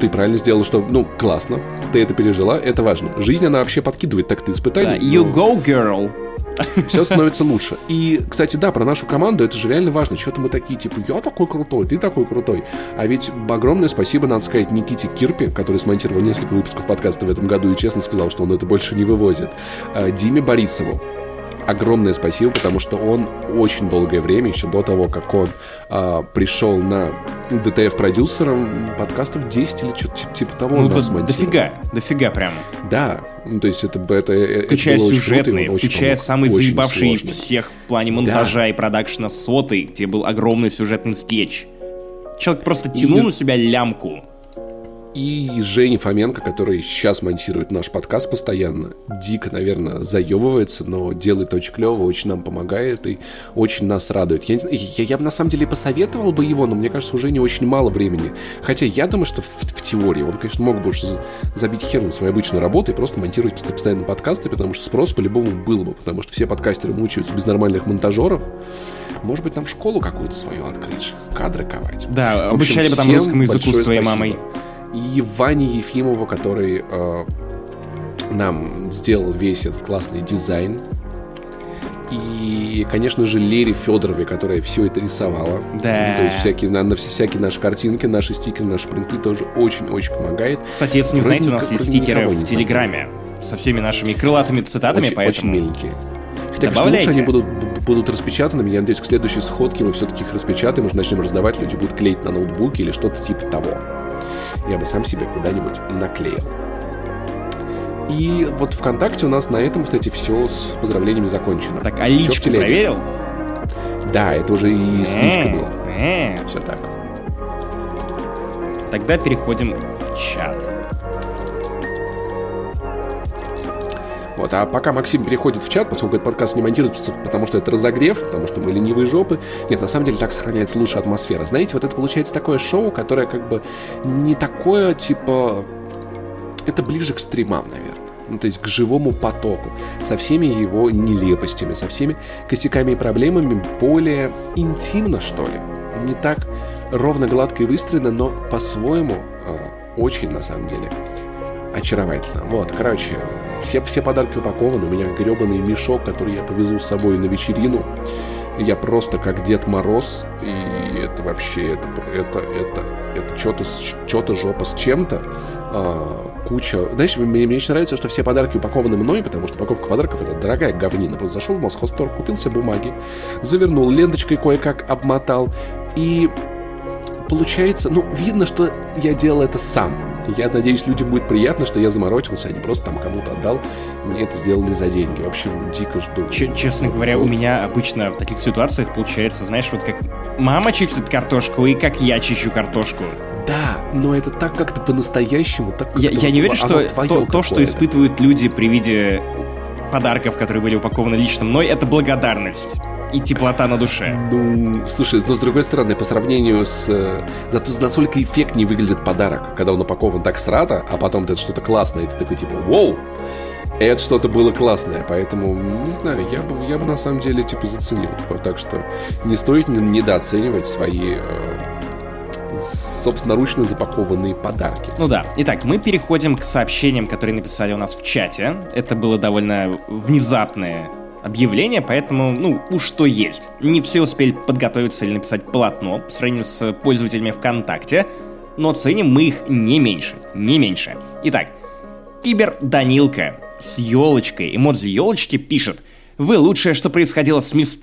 ты правильно сделал, что, ну, классно, ты это пережила, это важно. Жизнь, она вообще подкидывает так ты испытания. Да, you go, girl все становится лучше. И, кстати, да, про нашу команду это же реально важно. Что-то мы такие, типа, я такой крутой, ты такой крутой. А ведь огромное спасибо, надо сказать, Никите Кирпи, который смонтировал несколько выпусков подкаста в этом году и честно сказал, что он это больше не вывозит. А, Диме Борисову, огромное спасибо, потому что он очень долгое время, еще до того, как он а, пришел на DTF продюсером, подкастов 10 или что-то типа, того. Ну, до, дофига, дофига прямо. Да, ну, то есть это, это Включая это сюжетные, круто, включая самый заебавший сложный. всех в плане монтажа да. и продакшена сотый, где был огромный сюжетный скетч. Человек просто тянул и... на себя лямку и Женя Фоменко, который сейчас монтирует наш подкаст постоянно, дико, наверное, заебывается, но делает очень клево, очень нам помогает и очень нас радует. Я, я, я бы на самом деле посоветовал бы его, но мне кажется, уже не очень мало времени. Хотя я думаю, что в, в теории он, конечно, мог бы уже забить хер на свою обычную работу и просто монтировать постоянно подкасты, потому что спрос по-любому был бы, потому что все подкастеры мучаются без нормальных монтажеров. Может быть, нам школу какую-то свою открыть, кадры ковать. Да, общем, обучали бы там русскому языку с твоей мамой. И Ване Ефимову, который э, нам сделал весь этот классный дизайн. И, конечно же, Лере Федорове, которая все это рисовала. Да. То есть всякие, на, на всякие наши картинки, наши стикеры, наши принты тоже очень-очень помогает. Кстати, если не знаете, у нас есть стикеры в Телеграме со всеми нашими крылатыми цитатами, очень, поэтому... Очень миленькие. Хотя, конечно, лучше они будут, будут распечатанными. Я надеюсь, к следующей сходке мы все-таки их распечатаем, уже начнем раздавать, люди будут клеить на ноутбуке или что-то типа того. Я бы сам себе куда-нибудь наклеил. И вот ВКонтакте у нас на этом, кстати, все с поздравлениями закончено. Так, а личку проверил? Да, это уже и с личкой было. Все так. Тогда переходим в чат. Вот, а пока Максим переходит в чат, поскольку этот подкаст не монтируется, потому что это разогрев, потому что мы ленивые жопы. Нет, на самом деле так сохраняется лучшая атмосфера. Знаете, вот это получается такое шоу, которое как бы не такое, типа... Это ближе к стримам, наверное ну, то есть к живому потоку, со всеми его нелепостями, со всеми косяками и проблемами, более интимно, что ли. Не так ровно, гладко и выстроено, но по-своему э, очень, на самом деле, очаровательно. Вот, короче, все, все подарки упакованы, у меня гребаный мешок, который я повезу с собой на вечерину. Я просто как Дед Мороз, и это вообще, это, это, это, это что-то, что-то жопа с чем-то а, куча... Знаешь, мне, мне очень нравится, что все подарки упакованы мной, потому что упаковка подарков — это дорогая говнина. Просто зашел в Мосхостор, купил себе бумаги, завернул, ленточкой кое-как обмотал. И получается, ну, видно, что я делал это сам. Я надеюсь, людям будет приятно, что я заморочился, а не просто там кому-то отдал. Мне это сделали за деньги. В общем, дико жду. Ч- честно говоря, у меня обычно в таких ситуациях получается, знаешь, вот как мама чистит картошку и как я чищу картошку. Да, но это так как-то по-настоящему. Так я, я не верю, что то, то, что испытывают люди при виде подарков, которые были упакованы лично мной, это благодарность и теплота на душе. Ну, слушай, но с другой стороны, по сравнению с... Э, зато насколько эффектнее выглядит подарок, когда он упакован так срато, а потом это что-то классное, и ты такой типа, вау, это что-то было классное, поэтому, не знаю, я бы, я бы на самом деле, типа, заценил. Так что не стоит недооценивать свои э, собственноручно запакованные подарки. Ну да. Итак, мы переходим к сообщениям, которые написали у нас в чате. Это было довольно внезапное объявление, поэтому, ну, уж что есть. Не все успели подготовиться или написать полотно по сравнению с пользователями ВКонтакте, но ценим мы их не меньше, не меньше. Итак, Кибер Данилка с елочкой, эмодзи елочки пишет «Вы лучшее, что происходило с мисс...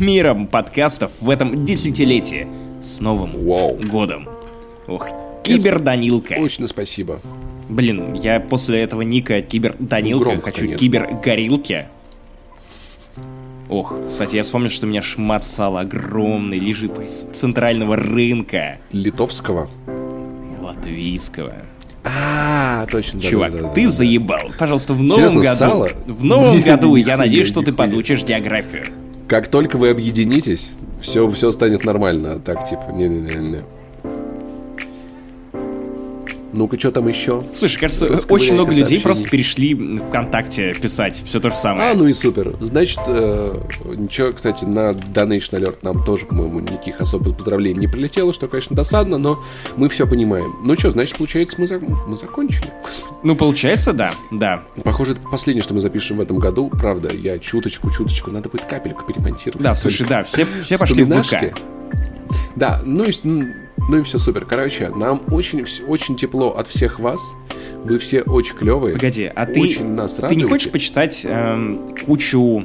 миром подкастов в этом десятилетии. С Новым Вау. годом. Ох, Кибер Данилка. Очень спасибо. Блин, я после этого ника Кибер Данилка Громко, хочу конечно. Кибер Горилки. Ох, кстати, я вспомнил, что у меня шмат сала огромный лежит с центрального рынка. Литовского? Латвийского. А, точно. Чувак, да, да, да, ты заебал. Пожалуйста, в новом году. Сало? В новом году я надеюсь, что ты подучишь географию. Как только вы объединитесь, все, все станет нормально. Так, типа, не-не-не. Ну-ка, что там еще? Слушай, кажется, очень много людей просто перешли ВКонтакте писать все то же самое. А, ну и супер. Значит, э, ничего, кстати, на Donation Alert нам тоже, по-моему, никаких особых поздравлений не прилетело, что, конечно, досадно, но мы все понимаем. Ну что, значит, получается, мы, за... мы закончили? Ну, получается, да, да. Похоже, это последнее, что мы запишем в этом году. Правда, я чуточку-чуточку, надо будет капельку перемонтировать. Да, слушай, да, все, все пошли в ВК. Да, ну, ну и все супер. Короче, нам очень, очень тепло от всех вас. Вы все очень клевые. Погоди, а ты, очень нас ты не хочешь почитать эм, кучу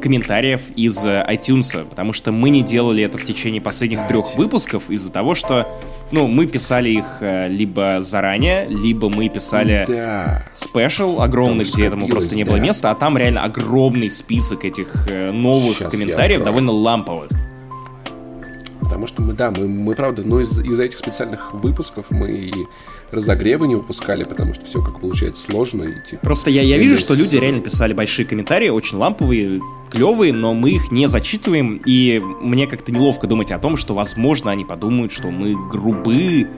комментариев из э, iTunes, потому что мы не делали это в течение последних трех выпусков из-за того, что, ну, мы писали их э, либо заранее, либо мы писали да. спешл огромный, где этому просто не было да. места, а там реально огромный список этих э, новых Сейчас комментариев, довольно ламповых. Потому что мы, да, мы, мы правда, но из- из-за этих специальных выпусков мы и разогревы не выпускали, потому что все как получается сложно. И, типа, Просто я, я вижу, что люди реально писали большие комментарии, очень ламповые, клевые, но мы их не зачитываем, и мне как-то неловко думать о том, что, возможно, они подумают, что мы грубы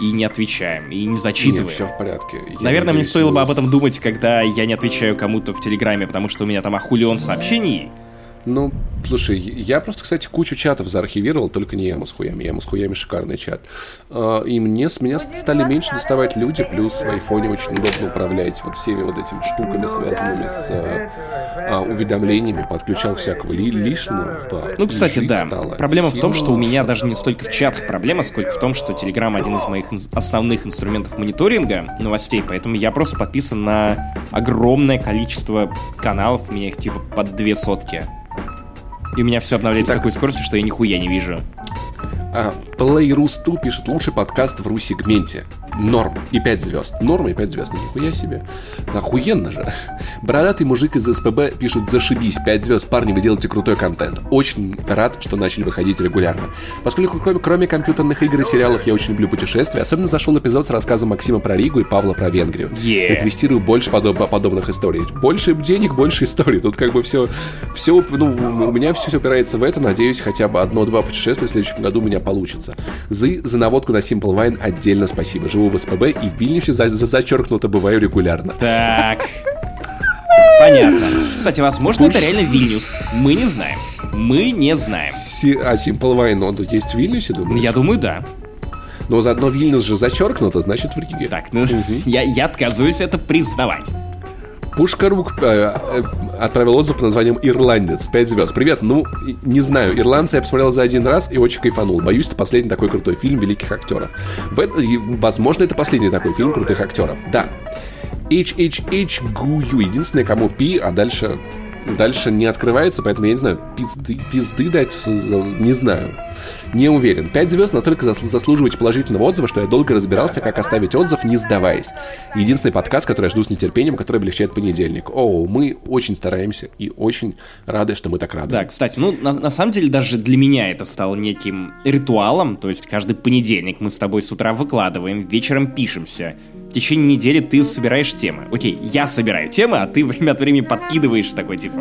и не отвечаем, и не зачитываем. Нет, все в порядке. Я Наверное, надеюсь, мне стоило бы об этом думать, когда я не отвечаю кому-то в Телеграме, потому что у меня там ахулион сообщений, Ну, слушай, я просто, кстати, кучу чатов заархивировал, только не Яму с хуями. Яму с хуями шикарный чат. А, и мне, с меня стали меньше доставать люди, плюс в айфоне очень удобно управлять вот всеми вот этими штуками, связанными с а, уведомлениями. Подключал всякого ли, лишнего. Ну, кстати, да. Проблема в том, что у меня даже не столько в чатах проблема, сколько в том, что Telegram один из моих основных инструментов мониторинга новостей, поэтому я просто подписан на огромное количество каналов, у меня их типа под две сотки. И у меня все обновляется так. с такой скоростью, что я нихуя не вижу. А, Playrus2 пишет лучший подкаст в ру-сегменте. Норм. И 5 звезд. Норм и 5 звезд. Ну, нихуя себе. Охуенно же. Бородатый мужик из СПБ пишет «Зашибись, 5 звезд, парни, вы делаете крутой контент». Очень рад, что начали выходить регулярно. Поскольку кроме, компьютерных игр и сериалов я очень люблю путешествия, особенно зашел эпизод с рассказом Максима про Ригу и Павла про Венгрию. Yeah. Реквестирую больше подоб подобных историй. Больше денег, больше историй. Тут как бы все, все, ну, у меня все упирается в это. Надеюсь, хотя бы одно-два путешествия в следующем году у меня получится. За, за наводку на Simple Wine отдельно спасибо. Живу в СПБ и Вильнюсе за, за зачеркнуто бываю регулярно. Так. Понятно. Кстати, возможно, Пуш... это реально Вильнюс. Мы не знаем. Мы не знаем. Си... А Simple Wine, он есть в Вильнюсе, думаешь? Я думаю, да. Но заодно Вильнюс же зачеркнуто, значит в Риге. Так, ну, я, я отказываюсь это признавать. Пушкарук э, э, отправил отзыв под названием «Ирландец». 5 звезд. Привет, ну, не знаю, «Ирландца» я посмотрел за один раз и очень кайфанул. Боюсь, это последний такой крутой фильм великих актеров. В, возможно, это последний такой фильм крутых актеров. Да. HHH Гую. Единственное, кому пи, а дальше дальше не открывается, поэтому я не знаю, пизды, пизды дать, не знаю. Не уверен. 5 звезд настолько заслуживаете положительного отзыва, что я долго разбирался, как оставить отзыв, не сдаваясь. Единственный подкаст, который я жду с нетерпением, который облегчает понедельник. О, мы очень стараемся и очень рады, что мы так рады. Да, кстати, ну, на, на самом деле, даже для меня это стало неким ритуалом, то есть каждый понедельник мы с тобой с утра выкладываем, вечером пишемся в течение недели ты собираешь темы. Окей, я собираю темы, а ты время от времени подкидываешь такой, типа...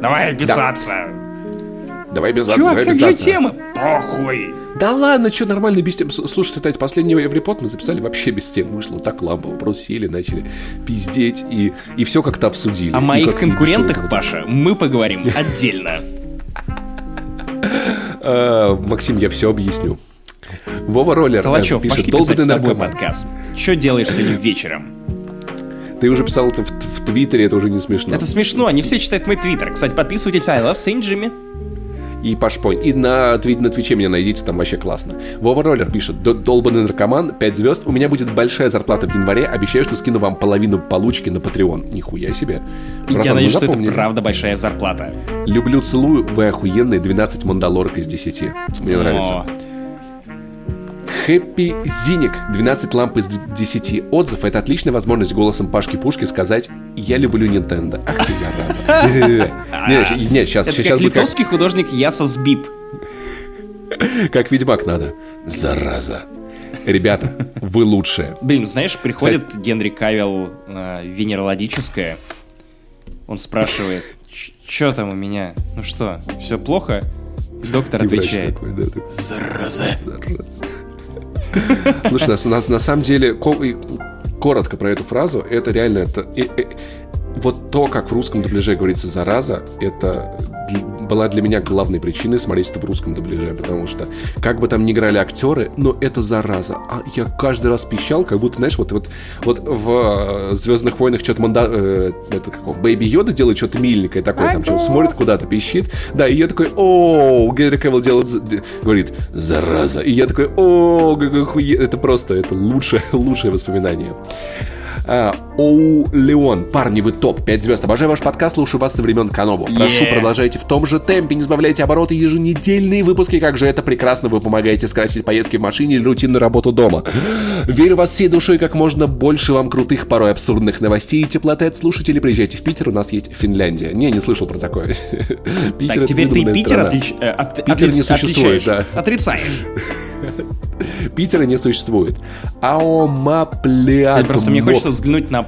Давай писаться. Давай без Чувак, давай как же темы? Похуй. Да ладно, что нормально без тем. Слушай, кстати, последний Еврепод мы записали вообще без тем. Вышло так лампово. Просто сели, начали пиздеть и, и все как-то обсудили. О моих конкурентах, Паша, мы поговорим отдельно. А, Максим, я все объясню. Вова Роллер Толачев, пишет, пошли писать с тобой подкаст. Что делаешь сегодня вечером? Ты уже писал это в, в Твиттере, это уже не смешно. Это смешно, они все читают мой Твиттер. Кстати, подписывайтесь, I love Saint Jimmy. И Пашпойнт. И на, твит, на Твиче меня найдите, там вообще классно. Вова Роллер пишет, долбанный наркоман, 5 звезд, у меня будет большая зарплата в январе, обещаю, что скину вам половину получки на Patreon. Нихуя себе. Братан, Я надеюсь, что это правда большая зарплата. Люблю, целую, вы охуенные, 12 мандалорок из 10. Мне О. нравится. Хэппи Зиник. 12 ламп из 10 отзыв. Это отличная возможность голосом Пашки Пушки сказать «Я люблю Nintendo». Ах ты, зараза. Нет, сейчас. Это как литовский художник Ясос Сбип. Как Ведьмак надо. Зараза. Ребята, вы лучшие. Блин, знаешь, приходит Генри Кавилл э, венерологическое. Он спрашивает, что там у меня? Ну что, все плохо? Доктор отвечает. Такой, да, такой. Зараза. Зараза. Слушай, на, на, на самом деле, коротко про эту фразу, это реально, это, вот то, как в русском дубляже говорится «зараза», это была для меня главной причиной смотреть это в русском дубляже, потому что как бы там ни играли актеры, но это зараза. А я каждый раз пищал, как будто, знаешь, вот, вот, вот в э, Звездных войнах что-то манда... Э, это как Бэйби Йода делает что-то миленькое такое, там что-то смотрит куда-то, пищит. Да, и я такой, о, Генри Кевилл делает, говорит, зараза. И я такой, о, это просто, это лучшее, лучшее воспоминание. А, Оу Леон, парни, вы топ, 5 звезд. Обожаю ваш подкаст, слушаю вас со времен Канобу. Прошу, yeah. продолжайте в том же темпе, не сбавляйте обороты, еженедельные выпуски, как же это прекрасно, вы помогаете скрасить поездки в машине или рутинную работу дома. Верю вас всей душой, как можно больше вам крутых, порой абсурдных новостей и теплоты от слушателей. Приезжайте в Питер, у нас есть Финляндия. Не, не слышал про такое. Питер так, теперь ты Питер, отлич... Э, от... Питер не существует, да. Отрицаешь. Питера не существует. Аомаплеат. Просто мне хочется взглянуть на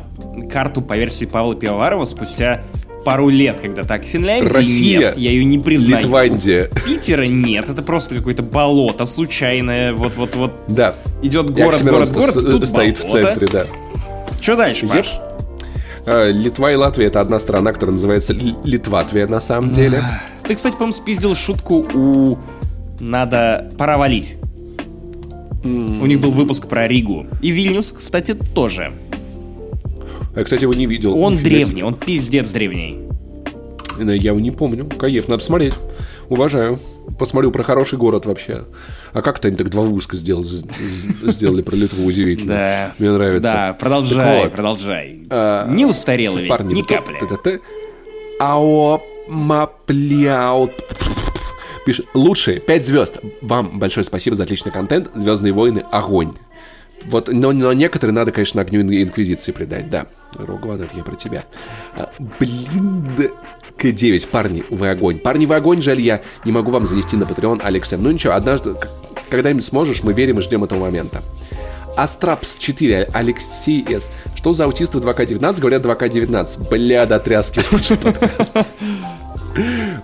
карту по версии Павла Пивоварова спустя пару лет, когда так Финляндия Россия, нет, я ее не признаю. Литвандия. Питера нет, это просто какое-то болото случайное, вот-вот-вот. Да. Идет город, город, город, тут стоит болото. в центре, да. Что дальше, Паш? Э, Литва и Латвия это одна страна, которая называется Литватвия на самом деле. Ты, кстати, по-моему, спиздил шутку у «Надо пора валить». У них был выпуск про Ригу. И Вильнюс, кстати, тоже. Я, кстати, его не видел. Он древний, он пиздец древний. Я его не помню. Каев, надо смотреть. Уважаю. Посмотрю про хороший город вообще. А как-то они так два выпуска сделали, сделали про Литву удивительно. Да. Мне нравится. Да, продолжай, вот. продолжай. А, не устарелый, парни, ни капли. Ао мапляут. Пишет, лучшие, 5 звезд. Вам большое спасибо за отличный контент. Звездные войны, огонь. Вот, но, но некоторые надо, конечно, огню Инквизиции придать, да. Рогван, это я про тебя. А, блин, к9, парни, вы огонь. Парни, вы огонь, жаль, я не могу вам занести на Patreon, Алекс Ну ничего, однажды, когда-нибудь сможешь, мы верим и ждем этого момента. Астрапс 4, Алексей С. Что за аутисты 2К19? Говорят 2К19. Бля, до тряски подкаст.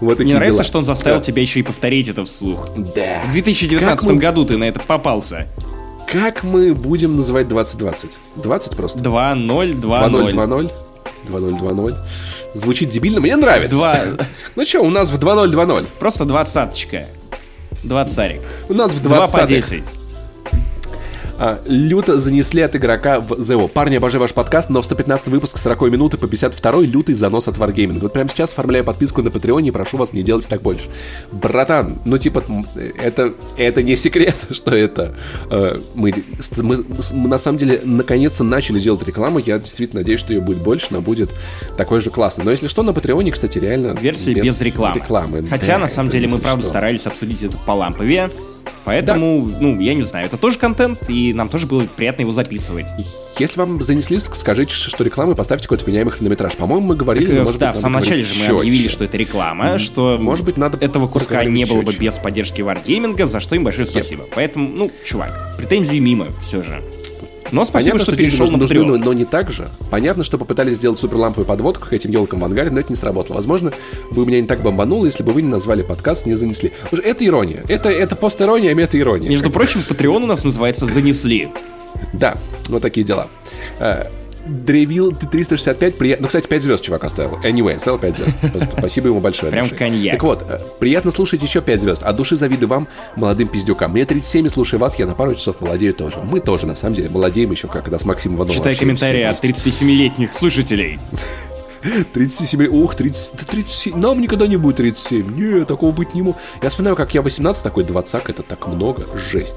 Вот Мне нравится, дела. что он заставил да. тебя еще и повторить это вслух. Да. В 2019 мы... году ты на это попался. Как мы будем называть 2020? 20 просто? 2-0, 2-0. 2-0, 2-0. 2-0, Звучит дебильно, мне нравится. 2... Ну что, у нас в 2-0, 2-0. Просто двадцаточка. Двадцарик. У нас в 20 2 по 10 а, люто занесли от игрока в ЗО. Парни, обожаю ваш подкаст, но в 115 выпуск 40 минуты по 52 лютый занос от Wargaming. Вот прямо сейчас оформляю подписку на Патреоне и прошу вас не делать так больше. Братан, ну типа, это, это не секрет, что это э, мы, мы, мы на самом деле наконец-то начали делать рекламу. Я действительно надеюсь, что ее будет больше, но будет такой же классный. Но если что, на Патреоне, кстати, реально Версия без, без рекламы. рекламы. Хотя, да, на самом деле, мы правда что. старались обсудить это по лампове. Поэтому, да. ну, я не знаю, это тоже контент, и нам тоже было приятно его записывать. Если вам занесли, скажите, что реклама, поставьте какой-то вменяемый хронометраж. По-моему, мы говорили... Так, может да, быть, в самом начале же мы объявили, что это реклама, mm-hmm. что может быть, надо этого куска не было бы без поддержки Wargaming, за что им большое спасибо. Yep. Поэтому, ну, чувак, претензии мимо все же. Но спасибо, Понятно, что, что перешел на нужны, но, но не так же. Понятно, что попытались сделать суперламповую подводку к этим елкам в ангаре, но это не сработало. Возможно, бы меня не так бомбануло, если бы вы не назвали подкаст, не занесли. Это ирония. Это, это пост-ирония, а это ирония. Между прочим, Patreon у нас называется «Занесли». Да, вот такие дела. Древил 365, приятно. Ну, кстати, 5 звезд чувак оставил. Anyway, оставил 5 звезд. Спасибо ему большое. Прям коньяк. Так вот, э, приятно слушать еще 5 звезд. От души завидую вам, молодым пиздюкам. Мне 37, и слушая вас, я на пару часов молодею тоже. Мы тоже, на самом деле, молодеем еще, как когда с Максимом Ивановым. Читай комментарии от 37-летних слушателей. 37, ух, 30, 37, нам никогда не будет 37. Нет, такого быть не может. Я вспоминаю, как я 18, такой 20 это так много, жесть.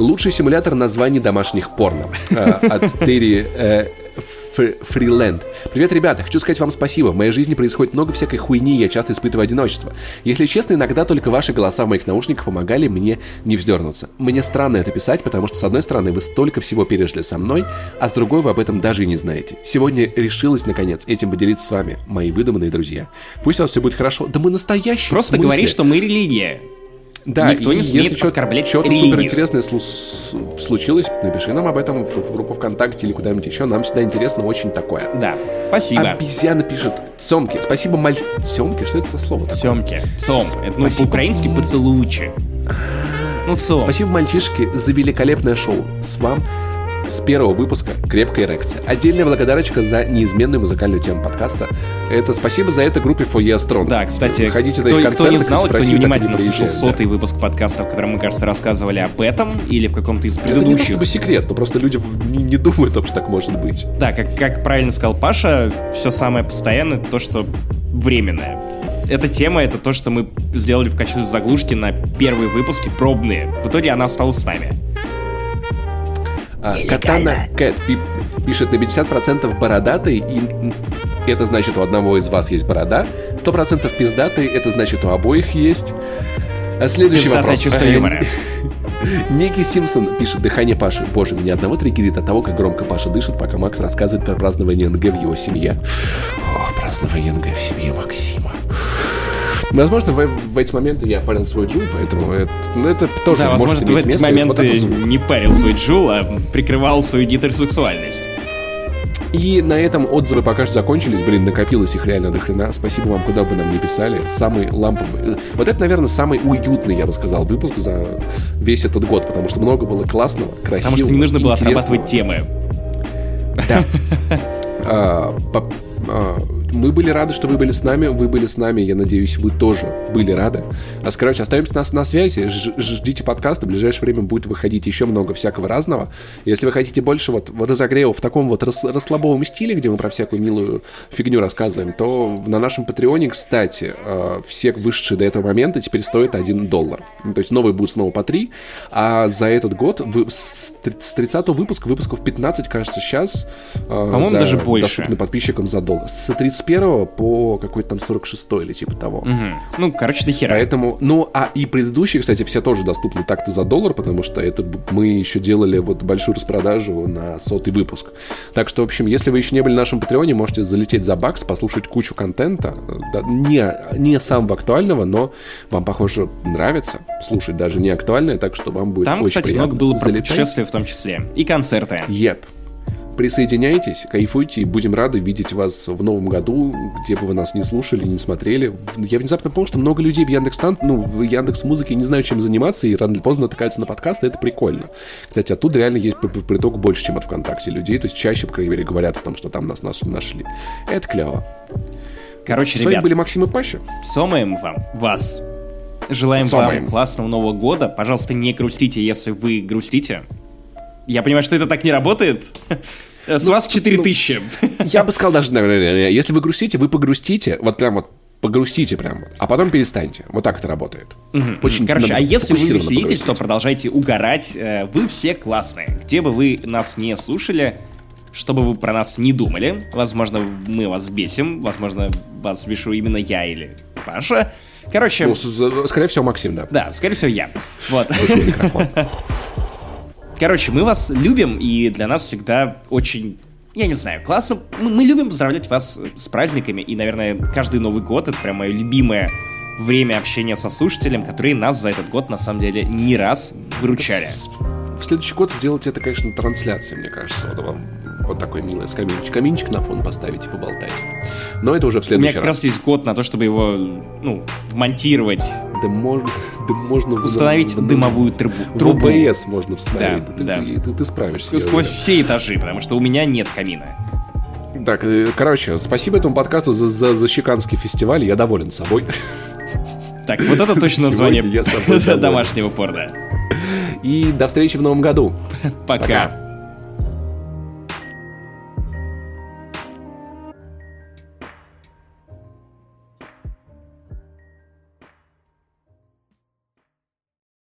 Лучший симулятор названий домашних порно э, от Терри э, Фриленд. Привет, ребята, хочу сказать вам спасибо. В моей жизни происходит много всякой хуйни, я часто испытываю одиночество. Если честно, иногда только ваши голоса в моих наушниках помогали мне не вздернуться. Мне странно это писать, потому что, с одной стороны, вы столько всего пережили со мной, а с другой вы об этом даже и не знаете. Сегодня решилась, наконец, этим поделиться с вами, мои выдуманные друзья. Пусть у вас все будет хорошо. Да мы настоящие. Просто говори, что мы религия. Да, Никто не смеет если оскорблять Что-то суперинтересное случилось, напиши нам об этом в, в группу ВКонтакте или куда-нибудь еще. Нам всегда интересно очень такое. Да, спасибо. Обезьяна пишет Цомки. Спасибо, маль... Цомки? Что это за слово такое? Цомки. Цом. Это ну, по-украински поцелуйчи. Ну, цом. Спасибо, мальчишки, за великолепное шоу. С вам с первого выпуска «Крепкая эрекция». Отдельная благодарочка за неизменную музыкальную тему подкаста. Это спасибо за это группе Foye Strong. Да, кстати, Ходите кто, на кто не знал, кто невнимательно слушал сотый да. выпуск подкаста, в котором мы, кажется, рассказывали об этом, или в каком-то из предыдущих. Это не то, чтобы секрет, но просто люди не, не думают, что так может быть. Да, как, как правильно сказал Паша, все самое постоянное то, что временное эта тема, это то, что мы сделали в качестве заглушки на первые выпуски пробные. В итоге она осталась с нами. А, Катана Кэт пишет на 50% бородатый, и это значит у одного из вас есть борода. 100% пиздатый, это значит у обоих есть. А следующий Пиздатое вопрос. чувство юмора. Ники Симпсон пишет «Дыхание Паши». Боже, меня одного триггерит от того, как громко Паша дышит, пока Макс рассказывает про празднование НГ в его семье. О, празднование НГ в семье Максима. Возможно, в, в эти моменты я парил свой джул, поэтому это, ну, это тоже да, может возможно, ты в эти место, моменты вот не парил свой джул, а прикрывал свою гетеросексуальность. И на этом отзывы пока что закончились. Блин, накопилось их реально до хрена. Спасибо вам, куда бы вы нам не писали. Самый ламповый... Вот это, наверное, самый уютный, я бы сказал, выпуск за весь этот год, потому что много было классного, красивого, Потому что не нужно было отрабатывать темы. Да. Мы были рады, что вы были с нами, вы были с нами, я надеюсь, вы тоже были рады. А, короче, остаемся нас на связи, ждите подкаста, в ближайшее время будет выходить еще много всякого разного. Если вы хотите больше вот разогрева в таком вот рас расслабовом стиле, где мы про всякую милую фигню рассказываем, то на нашем Патреоне, кстати, а, все вышедшие до этого момента теперь стоят 1 доллар. Ну, то есть новый будет снова по 3, а за этот год с 30 выпуска, выпусков 15, кажется, сейчас. А, По-моему, даже больше. Доступны подписчикам за доллар. С 31 по какой-то там 46 или типа того. Угу. Ну, короче, до хера. Поэтому, ну, а и предыдущие, кстати, все тоже доступны так-то за доллар, потому что это мы еще делали вот большую распродажу на сотый выпуск. Так что, в общем, если вы еще не были на нашем Патреоне, можете залететь за бакс, послушать кучу контента. Не, не самого актуального, но вам, похоже, нравится слушать даже не актуальное, так что вам будет Там, очень кстати, приятно. много было про Залетайте. путешествия в том числе. И концерты. Yep. Присоединяйтесь, кайфуйте, и будем рады видеть вас в новом году, где бы вы нас не слушали, не смотрели. Я внезапно понял, что много людей в Яндекс ну, в Яндекс Музыке не знают, чем заниматься, и рано или поздно натыкаются на подкасты, это прикольно. Кстати, оттуда реально есть приток больше, чем от ВКонтакте людей, то есть чаще, по крайней мере, говорят о том, что там нас, нас нашли. Это клево. Короче, С вами были Максим и Паша. Сомаем вам, вас. Желаем Сомаем. вам классного Нового года. Пожалуйста, не грустите, если вы грустите. Я понимаю, что это так не работает. С ну, вас 4000. Ну, я бы сказал даже, наверное, если вы грустите, вы погрустите, вот прям вот погрустите прям, а потом перестаньте. Вот так это работает. Угу, Очень Короче, а если вы веселитесь, то продолжайте угорать. Э, вы все классные. Где бы вы нас не слушали, чтобы вы про нас не думали. Возможно, мы вас бесим. Возможно, вас бешу именно я или Паша. Короче... Ну, скорее всего, Максим, да. Да, скорее всего, я. Вот. Короче, мы вас любим, и для нас всегда очень я не знаю, классно. Мы любим поздравлять вас с праздниками, и, наверное, каждый Новый год — это прям мое любимое время общения со слушателем, которые нас за этот год, на самом деле, не раз выручали. В следующий год сделать это, конечно, трансляцией, мне кажется. Вот вам вот такой милый каминчик. Каминчик на фон поставить и поболтать. Но это уже в следующий раз. У меня как раз есть год на то, чтобы его, ну, вмонтировать. Да можно, да можно установить на, дымовую трубу. трубу. В ОБС можно вставить. Да, ты, да. Ты, ты, ты справишься. Сквозь все этажи, потому что у меня нет камина. Так, э, короче, спасибо этому подкасту за, за, за Щеканский фестиваль. Я доволен собой. Так, вот это точно название домашнего порно. И до встречи в новом году. Пока.